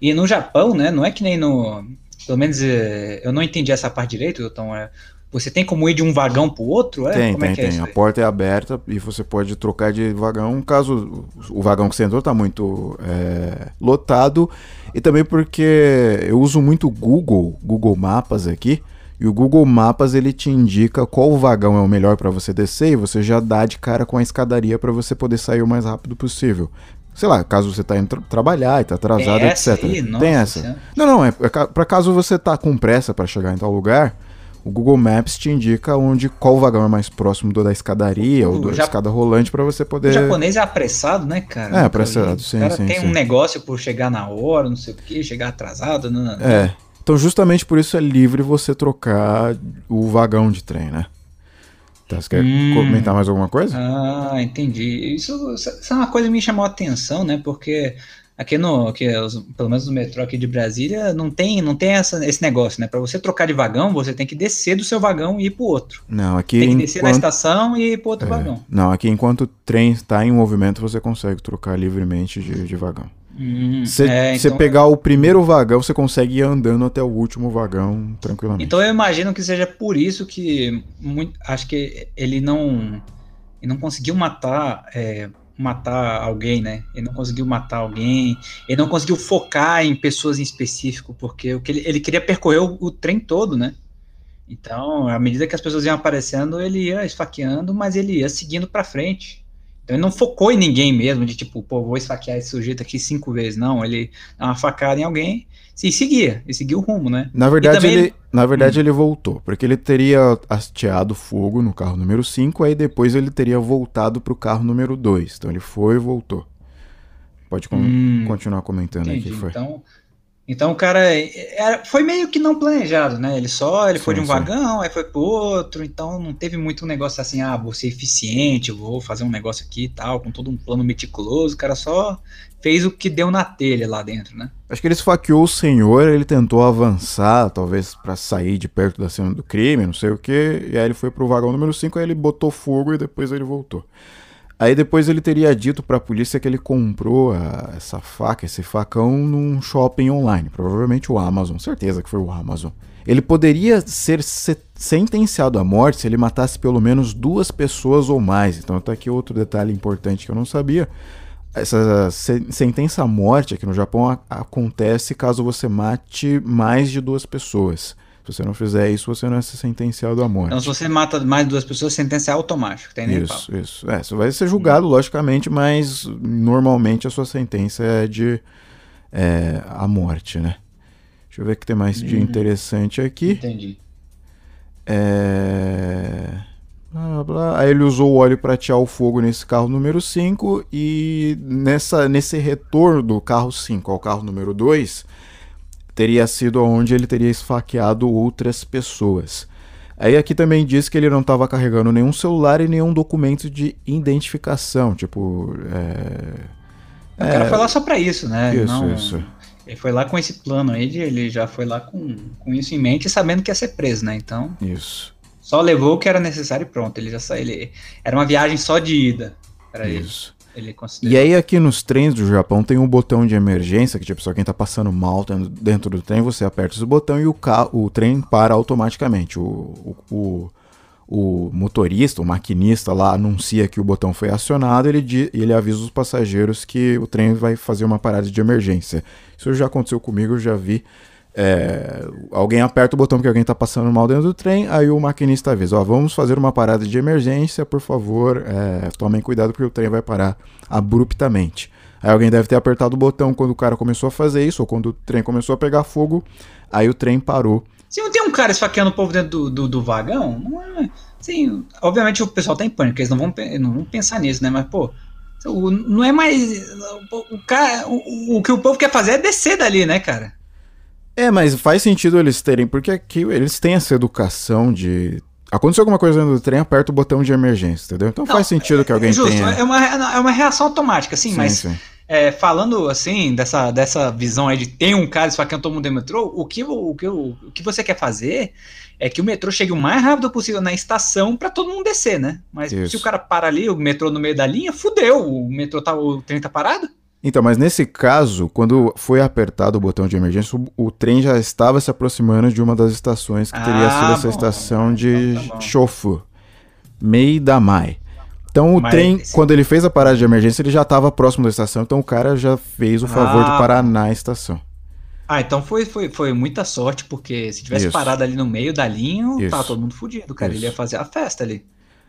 E no Japão, né? Não é que nem no. Pelo menos é, eu não entendi essa parte direito, então é. Você tem como ir de um vagão para o outro? É? Tem, como tem, é tem. É a porta é aberta e você pode trocar de vagão caso o vagão que você entrou está muito é, lotado. E também porque eu uso muito Google, Google Mapas aqui. E o Google Mapas ele te indica qual vagão é o melhor para você descer e você já dá de cara com a escadaria para você poder sair o mais rápido possível. Sei lá, caso você tá indo tra trabalhar e tá atrasado, Tem etc. Aí? Nossa, Tem essa. Senhora. Não, não, é, é para caso você tá com pressa para chegar em tal lugar, o Google Maps te indica onde qual vagão é mais próximo do da escadaria O ou da Jap- escada rolante para você O poder japonês é apressado, né, cara? É, apressado, sim, O cara sim, tem sim. um negócio por chegar na hora, não sei o que, chegar atrasado. Não, não. É. Então, justamente por isso é livre você trocar o vagão de trem, né? Tá, você quer Hum. comentar mais alguma coisa? Ah, entendi. Isso, isso é uma coisa que me chamou a atenção, né? Porque aqui no, aqui, pelo menos no metrô aqui de Brasília, não tem, não tem essa, esse negócio, né? Para você trocar de vagão, você tem que descer do seu vagão e ir pro outro. Não, aqui Tem que descer na enquanto, estação e ir pro outro é, vagão. não, aqui enquanto o trem está em movimento, você consegue trocar livremente de, de vagão. Hum, Se é, você então- pegar o primeiro vagão, você consegue ir andando até o último vagão tranquilamente. Então eu imagino que seja por isso que muito, acho que ele não ele não conseguiu matar é, matar alguém, né? Ele não conseguiu matar alguém, ele não conseguiu focar em pessoas em específico, porque o que ele, ele queria percorrer o, o trem todo, né? Então, à medida que as pessoas iam aparecendo, ele ia esfaqueando, mas ele ia seguindo pra frente. Então ele não focou em ninguém mesmo, de tipo, pô, vou esfaquear esse sujeito aqui cinco vezes. Não, ele dá uma facada em alguém e seguia, e seguia o rumo, né? Na verdade, também ele, na verdade ele voltou, porque ele teria hasteado fogo no carro número 5, aí depois ele teria voltado pro carro número 2. Então ele foi e voltou. Pode con- Hum, continuar comentando Entendi. que foi. Então, então o cara era- foi meio que não planejado, né? Ele só ele foi Sim, de um sim. vagão, aí foi pro outro, então não teve muito um negócio assim, ah, vou ser eficiente, vou fazer um negócio aqui e tal, com todo um plano meticuloso. O cara só fez o que deu na telha lá dentro, né? Acho que ele esfaqueou o senhor, ele tentou avançar, talvez pra sair de perto da cena do crime, não sei o que, e aí ele foi pro vagão número 5, aí ele botou fogo e depois ele voltou. Aí depois ele teria dito pra polícia que ele comprou a- essa faca, esse facão, num shopping online, provavelmente o Amazon, certeza que foi o Amazon. Ele poderia ser se- sentenciado à morte se ele matasse pelo menos duas pessoas ou mais. Então tá aqui outro detalhe importante que eu não sabia. Essa se- sentença à morte aqui no Japão a- acontece caso você mate mais de duas pessoas. Se você não fizer isso, você não é sentenciado à morte. Então, se você mata mais duas pessoas, sentença é automática, tem nem Isso, isso. É, você vai ser julgado, logicamente, mas normalmente a sua sentença é de é, a morte, né? Deixa eu ver o que tem mais de interessante aqui. Entendi. É... Blá, blá. Aí ele usou o óleo para atear o fogo nesse carro número 5 e nessa, nesse retorno do carro 5 ao carro número 2 teria sido onde ele teria esfaqueado outras pessoas. Aí aqui também diz que ele não estava carregando nenhum celular e nenhum documento de identificação, tipo... É... O cara foi lá só pra isso, né? Isso, Não- isso. Ele foi lá com esse plano aí, de, ele já foi lá com, com isso em mente, sabendo que ia ser preso, né? Então, Isso, só levou o que era necessário e pronto. Ele já saiu. Ele, era uma viagem só de ida para ele. isso. Ele considerou. E aí aqui nos trens do Japão tem um botão de emergência, que tipo, só quem tá passando mal dentro- do trem, você aperta esse botão e o, ca- o trem para automaticamente. O, o, o, motorista, o maquinista lá anuncia que o botão foi acionado ele, di- e ele avisa os passageiros que o trem vai fazer uma parada de emergência. Isso já aconteceu comigo, eu já vi. É, alguém aperta o botão porque alguém está passando mal dentro do trem, aí o maquinista avisa, ó, vamos fazer uma parada de emergência, por favor, é, tomem cuidado porque o trem vai parar abruptamente. Aí alguém deve ter apertado o botão quando o cara começou a fazer isso, ou quando o trem começou a pegar fogo, aí o trem parou. Se não tem um cara esfaqueando o povo dentro do, do, do vagão, não é. Assim, obviamente o pessoal tá em pânico, eles não vão, não vão pensar nisso, né? Mas, pô, não é mais. O, o cara, o, o que o povo quer fazer é descer dali, né, cara? É, mas faz sentido eles terem, porque aqui eles têm essa educação de. Aconteceu alguma coisa dentro do trem, aperta o botão de emergência, entendeu? Então Não, faz sentido que alguém Justo, tenha. é, uma, é uma reação automática, assim, Sim, mas sim. é, falando assim, dessa, dessa visão aí de tem um cara esfaqueando todo mundo dentro do metrô, o que, o, que, o, o que você quer fazer é que o metrô chegue o mais rápido possível na estação pra todo mundo descer, né? Mas Isso. se o cara para ali, o metrô no meio da linha, fudeu, o metrô tá, o trem tá parado? Então, mas nesse caso, quando foi apertado o botão de emergência, o, o trem já estava se aproximando de uma das estações que teria Ah, sido essa bom. estação de Então tá bom. Chofu, Meidamai. Então o Mas trem, quando ele fez a parada de emergência, ele já estava próximo da estação, então o cara já fez o favor de Ah, parar na estação. Ah, então foi, foi, foi muita sorte, porque se tivesse Isso. parado ali no meio da linha, Isso. tá todo mundo fudido, cara. Ele Isso. ia fazer a festa ali.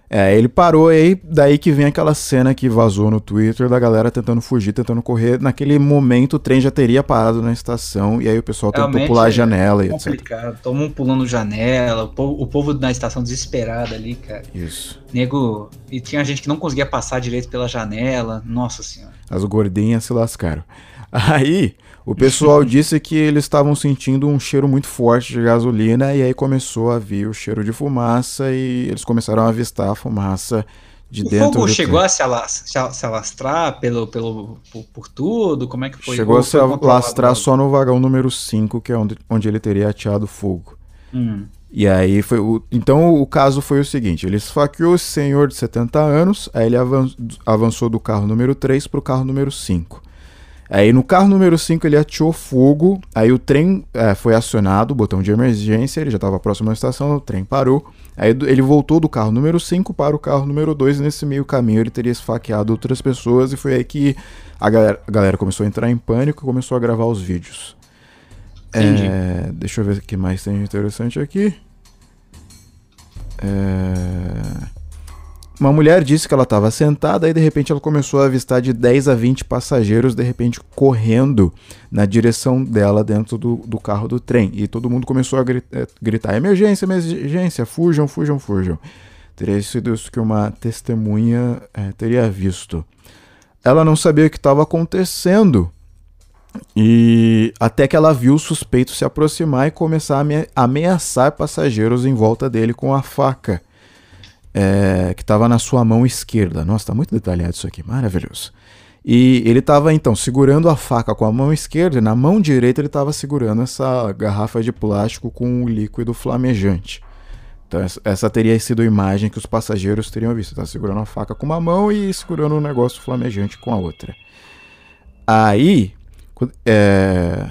É, ele parou e aí, daí que vem aquela cena que vazou no Twitter da galera tentando fugir, tentando correr. Naquele momento o trem já teria parado na estação e aí o pessoal tentou Realmente pular a é janela e etc. Complicado. Todo mundo pulando janela, o povo, o povo na estação desesperado ali, cara. Isso. Nego. E tinha gente que não conseguia passar direito pela janela. Nossa senhora. As gordinhas se lascaram. Aí, o pessoal disse que eles estavam sentindo um cheiro muito forte de gasolina e aí começou a vir o cheiro de fumaça e eles começaram a avistar a fumaça de o dentro fogo do chegou a se, alas- se alastrar pelo, pelo, por, por tudo? Como é que foi? Chegou Ou a se alastrar só no vagão número 5, que é onde, onde ele teria ateado fogo. Hum. E aí foi o. Então o caso foi o seguinte: ele esfaqueou esse senhor de 70 anos, aí ele avan- avançou do carro número 3 para o carro número 5. Aí no carro número 5 ele ateou fogo, aí o trem é, foi acionado, o botão de emergência, ele já estava próximo da estação, o trem parou. Aí ele voltou do carro número 5 para o carro número 2 e nesse meio caminho ele teria esfaqueado outras pessoas e foi aí que a galera, a galera começou a entrar em pânico e começou a gravar os vídeos. É, deixa eu ver o que mais tem interessante aqui. É, Uma mulher disse que ela estava sentada e de repente ela começou a avistar de 10 a 20 passageiros de repente correndo na direção dela dentro do, do carro do trem. E todo mundo começou a eh, gritar: emergência, emergência, fujam, fujam, fujam. Teria sido isso que uma testemunha eh, teria visto. Ela não sabia o que estava acontecendo. E até que ela viu o suspeito se aproximar e começar a ame- ameaçar passageiros em volta dele com a faca é, que estava na sua mão esquerda. Nossa, tá muito detalhado isso aqui, maravilhoso. E ele estava então segurando a faca com a mão esquerda e na mão direita ele estava segurando essa garrafa de plástico com um líquido flamejante. Então essa- teria sido a imagem que os passageiros teriam visto. Tá segurando a faca com uma mão e segurando um negócio flamejante com a outra. Aí, é,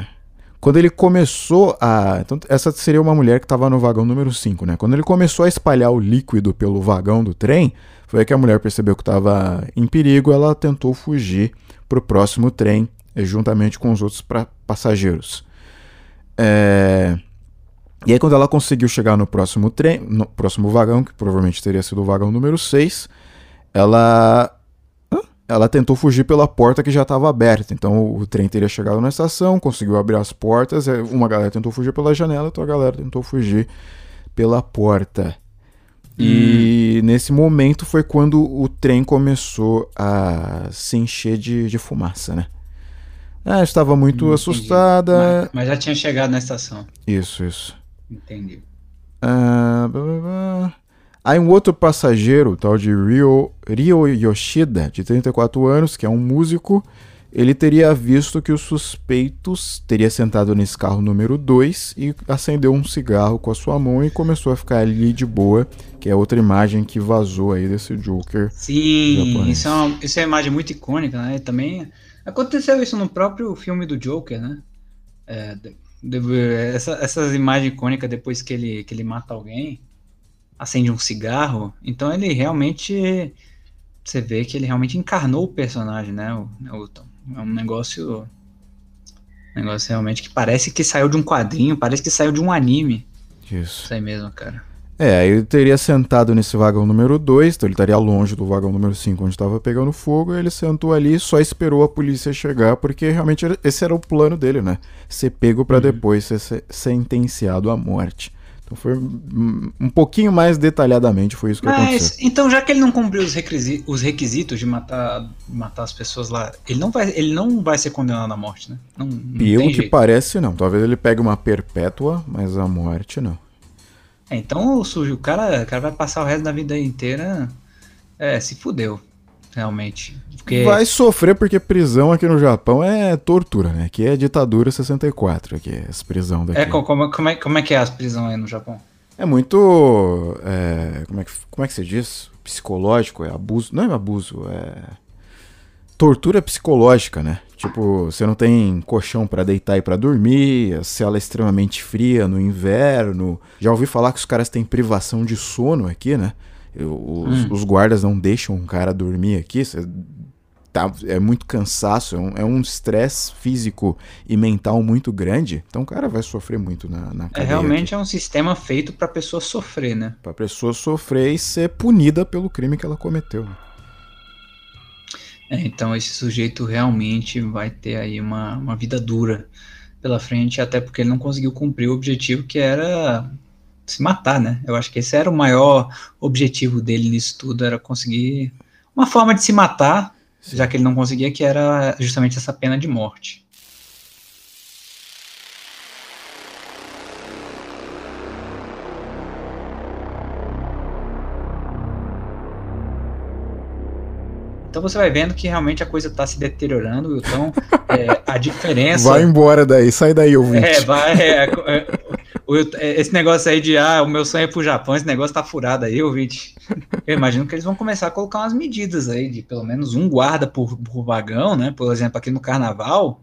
quando ele começou a. Então, essa seria uma mulher que estava no vagão número 5, né? Quando ele começou a espalhar o líquido pelo vagão do trem, foi aí que a mulher percebeu que estava em perigo. Ela tentou fugir para o próximo trem, eh, juntamente com os outros passageiros. É, E aí, quando ela conseguiu chegar no próximo trem, no próximo vagão, que provavelmente teria sido o vagão número 6, ela. Ela tentou fugir pela porta que já estava aberta. Então o trem teria chegado na estação, conseguiu abrir as portas. eh, Uma galera tentou fugir pela janela, outra galera tentou fugir pela porta. E nesse momento foi quando o trem começou a se encher de, de fumaça, né? Ah, estava muito Entendi. assustada. Mas, mas já tinha chegado na estação. Isso, isso. Entendi. Ah, blá, blá, blá. Aí um outro passageiro, tal de Ryo, Ryo Yoshida, de 34 anos, que é um músico, ele teria visto que os suspeitos teria sentado nesse carro número 2 e acendeu um cigarro com a sua mão e começou a ficar ali de boa, que é outra imagem que vazou aí desse Joker. Sim, Japonês. isso é, uma, isso é uma imagem muito icônica, né? E também aconteceu isso no próprio filme do Joker, né? É, de- de- essa- essas imagens icônicas depois que ele, que ele mata alguém, acende um cigarro. Então ele realmente. Você vê que ele realmente encarnou o personagem, né? O, o- é um negócio. um negócio realmente que parece que saiu de um quadrinho, parece que saiu de um anime. Isso. Isso aí mesmo, cara. É, aí ele teria sentado nesse vagão número 2, então ele estaria longe do vagão número 5, onde estava pegando fogo, e ele sentou ali e só esperou a polícia chegar, porque realmente esse era o plano dele, né? Ser pego pra depois ser se- sentenciado à morte. Então foi um pouquinho mais detalhadamente foi isso que aconteceu. Mas, então, já que ele não cumpriu os, requisi- os requisitos de matar, matar as pessoas lá, ele não vai, ele não vai ser condenado à morte, né? Não, não Pelo que jeito. parece, não. Talvez ele pegue uma perpétua, mas a morte não. É, então, o, sujo, o, cara, o cara vai passar o resto da vida inteira. É, se fudeu, realmente. Porque, Vai sofrer porque prisão aqui no Japão é tortura, né? Aqui é ditadura 64, aqui, essa prisão daqui. é, co- como, como, é, como é que é as prisões aí no Japão? É muito. é, como, é que, como é que se diz? Psicológico, é abuso. Não é abuso, é. Tortura psicológica, né? Tipo, você não tem colchão pra deitar e pra dormir, a cela é extremamente fria no inverno. Já ouvi falar que os caras têm privação de sono aqui, né? Eu- Os, Hum. os guardas não deixam um cara dormir aqui. Você tá, é muito cansaço, é um- é um estresse físico e mental muito grande. Então o cara vai sofrer muito na, na É, cadeia. realmente é um sistema feito pra pessoa sofrer, né? Pra pessoa sofrer e ser punida pelo crime que ela cometeu. É, então esse sujeito realmente vai ter aí uma, uma vida dura pela frente, até porque ele não conseguiu cumprir o objetivo que era se matar, né? Eu acho que esse era o maior objetivo dele nisso tudo, era conseguir uma forma de se matar, já que ele não conseguia, que era justamente essa pena de morte. Então você vai vendo que realmente a coisa está se deteriorando, então é, a diferença. Vai embora daí, sai daí, ouvinte. É, vai. é, esse negócio aí de ah, o meu sonho é pro Japão, esse negócio tá furado aí, ouvinte. Eu imagino que eles vão começar a colocar umas medidas aí, de pelo menos um guarda por, por vagão, né? Por exemplo, aqui no carnaval,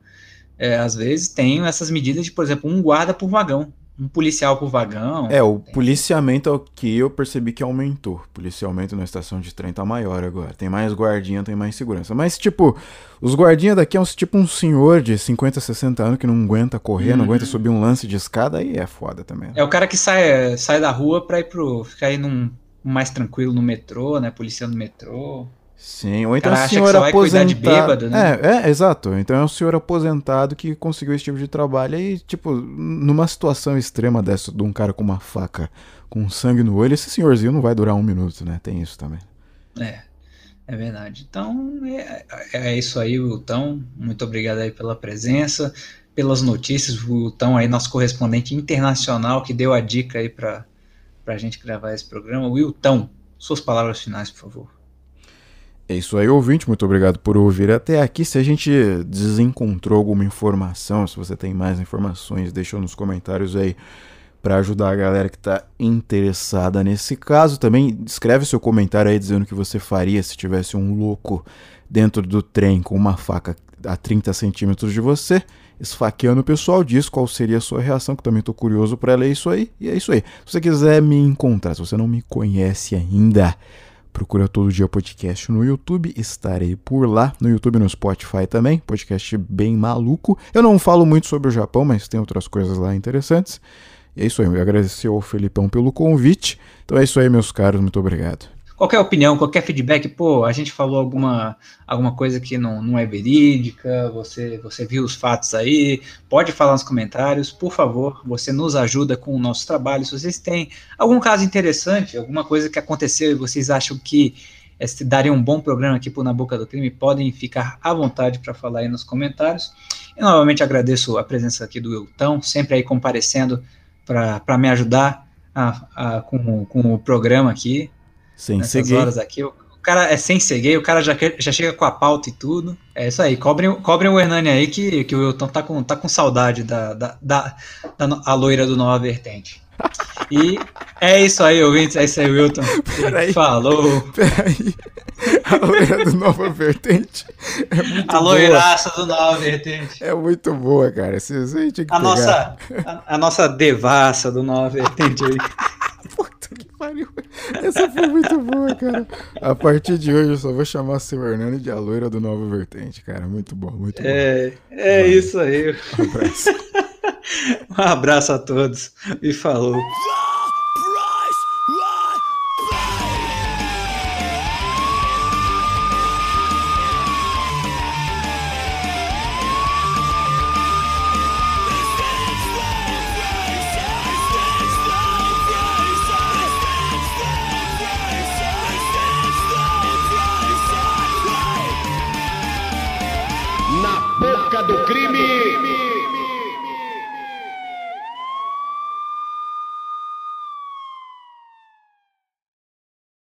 é, às vezes tem essas medidas de, por exemplo, um guarda por vagão, um policial por vagão. É, o Tem- policiamento aqui eu percebi que aumentou. O policiamento na estação de trem tá maior agora. Tem mais guardinha, tem mais segurança. Mas, tipo, os guardinhas daqui é uns, tipo um senhor de 50, 60 anos que não aguenta correr, não Uhum. aguenta subir um lance de escada, aí é foda também. É o cara que sai, sai da rua pra ir pro. ficar aí num mais tranquilo no metrô, né? Policiando no metrô. Sim, ou então o que senhor aposentado. né? É, é, exato. Então é um senhor aposentado que conseguiu esse tipo de trabalho. E, tipo, numa situação extrema dessa, de um cara com uma faca com sangue no olho, esse senhorzinho não vai durar um minuto, né? Tem isso também. É, é verdade. Então, é, é isso aí, Wilton. Muito obrigado aí pela presença, pelas notícias. O Wilton aí, nosso correspondente internacional, que deu a dica aí para a gente gravar esse programa. Wilton, suas palavras finais, por favor. É isso aí, ouvinte. Muito obrigado por ouvir até aqui. Se a gente desencontrou alguma informação, se você tem mais informações, deixa nos comentários aí para ajudar a galera que está interessada nesse caso. Também escreve seu comentário aí dizendo o que você faria se tivesse um louco dentro do trem com uma faca a 30 centímetros de você, esfaqueando o pessoal. Diz qual seria a sua reação, que também estou curioso para ler isso aí. E é isso aí. Se você quiser me encontrar, se você não me conhece ainda, Procura todo dia podcast no YouTube, estarei por lá, no YouTube e no Spotify também, podcast bem maluco. Eu não falo muito sobre o Japão, mas tem outras coisas lá interessantes. E é isso aí, eu agradecer ao Felipão pelo convite. Então é isso aí, meus caros, muito obrigado. Qualquer opinião, qualquer feedback, pô, a gente falou alguma, alguma coisa que não, não é verídica, você, você viu os fatos aí, pode falar nos comentários, por favor, você nos ajuda com o nosso trabalho. Se vocês têm algum caso interessante, alguma coisa que aconteceu e vocês acham que é, daria um bom programa aqui por Na Boca do Crime, podem ficar à vontade para falar aí nos comentários. E novamente agradeço a presença aqui do Wilton, sempre aí comparecendo para me ajudar a, a, com, com o programa aqui. Sem nessas horas aqui. O, cara é sem ceguei, o cara já, já chega com a pauta e tudo. É isso aí, cobrem, cobrem o Hernani aí que, que o Wilton tá com, tá com saudade da, da, da, da a loira do Nova Vertente. E é isso aí, ouvintes. É isso aí, Wilton. Peraí. Falou. Peraí. A loira do Nova Vertente é muito A loiraça boa. do Nova Vertente. É muito boa, cara. Você, você a, pegar. nossa, a, a, nossa devassa do Nova Vertente aí. Pariu. Essa foi muito boa, cara. A partir de hoje eu só vou chamar seu Hernani de a loira do Nova Vertente, cara. Muito bom, muito bom. É, é isso aí. Um abraço. um abraço a todos e falou. do crime.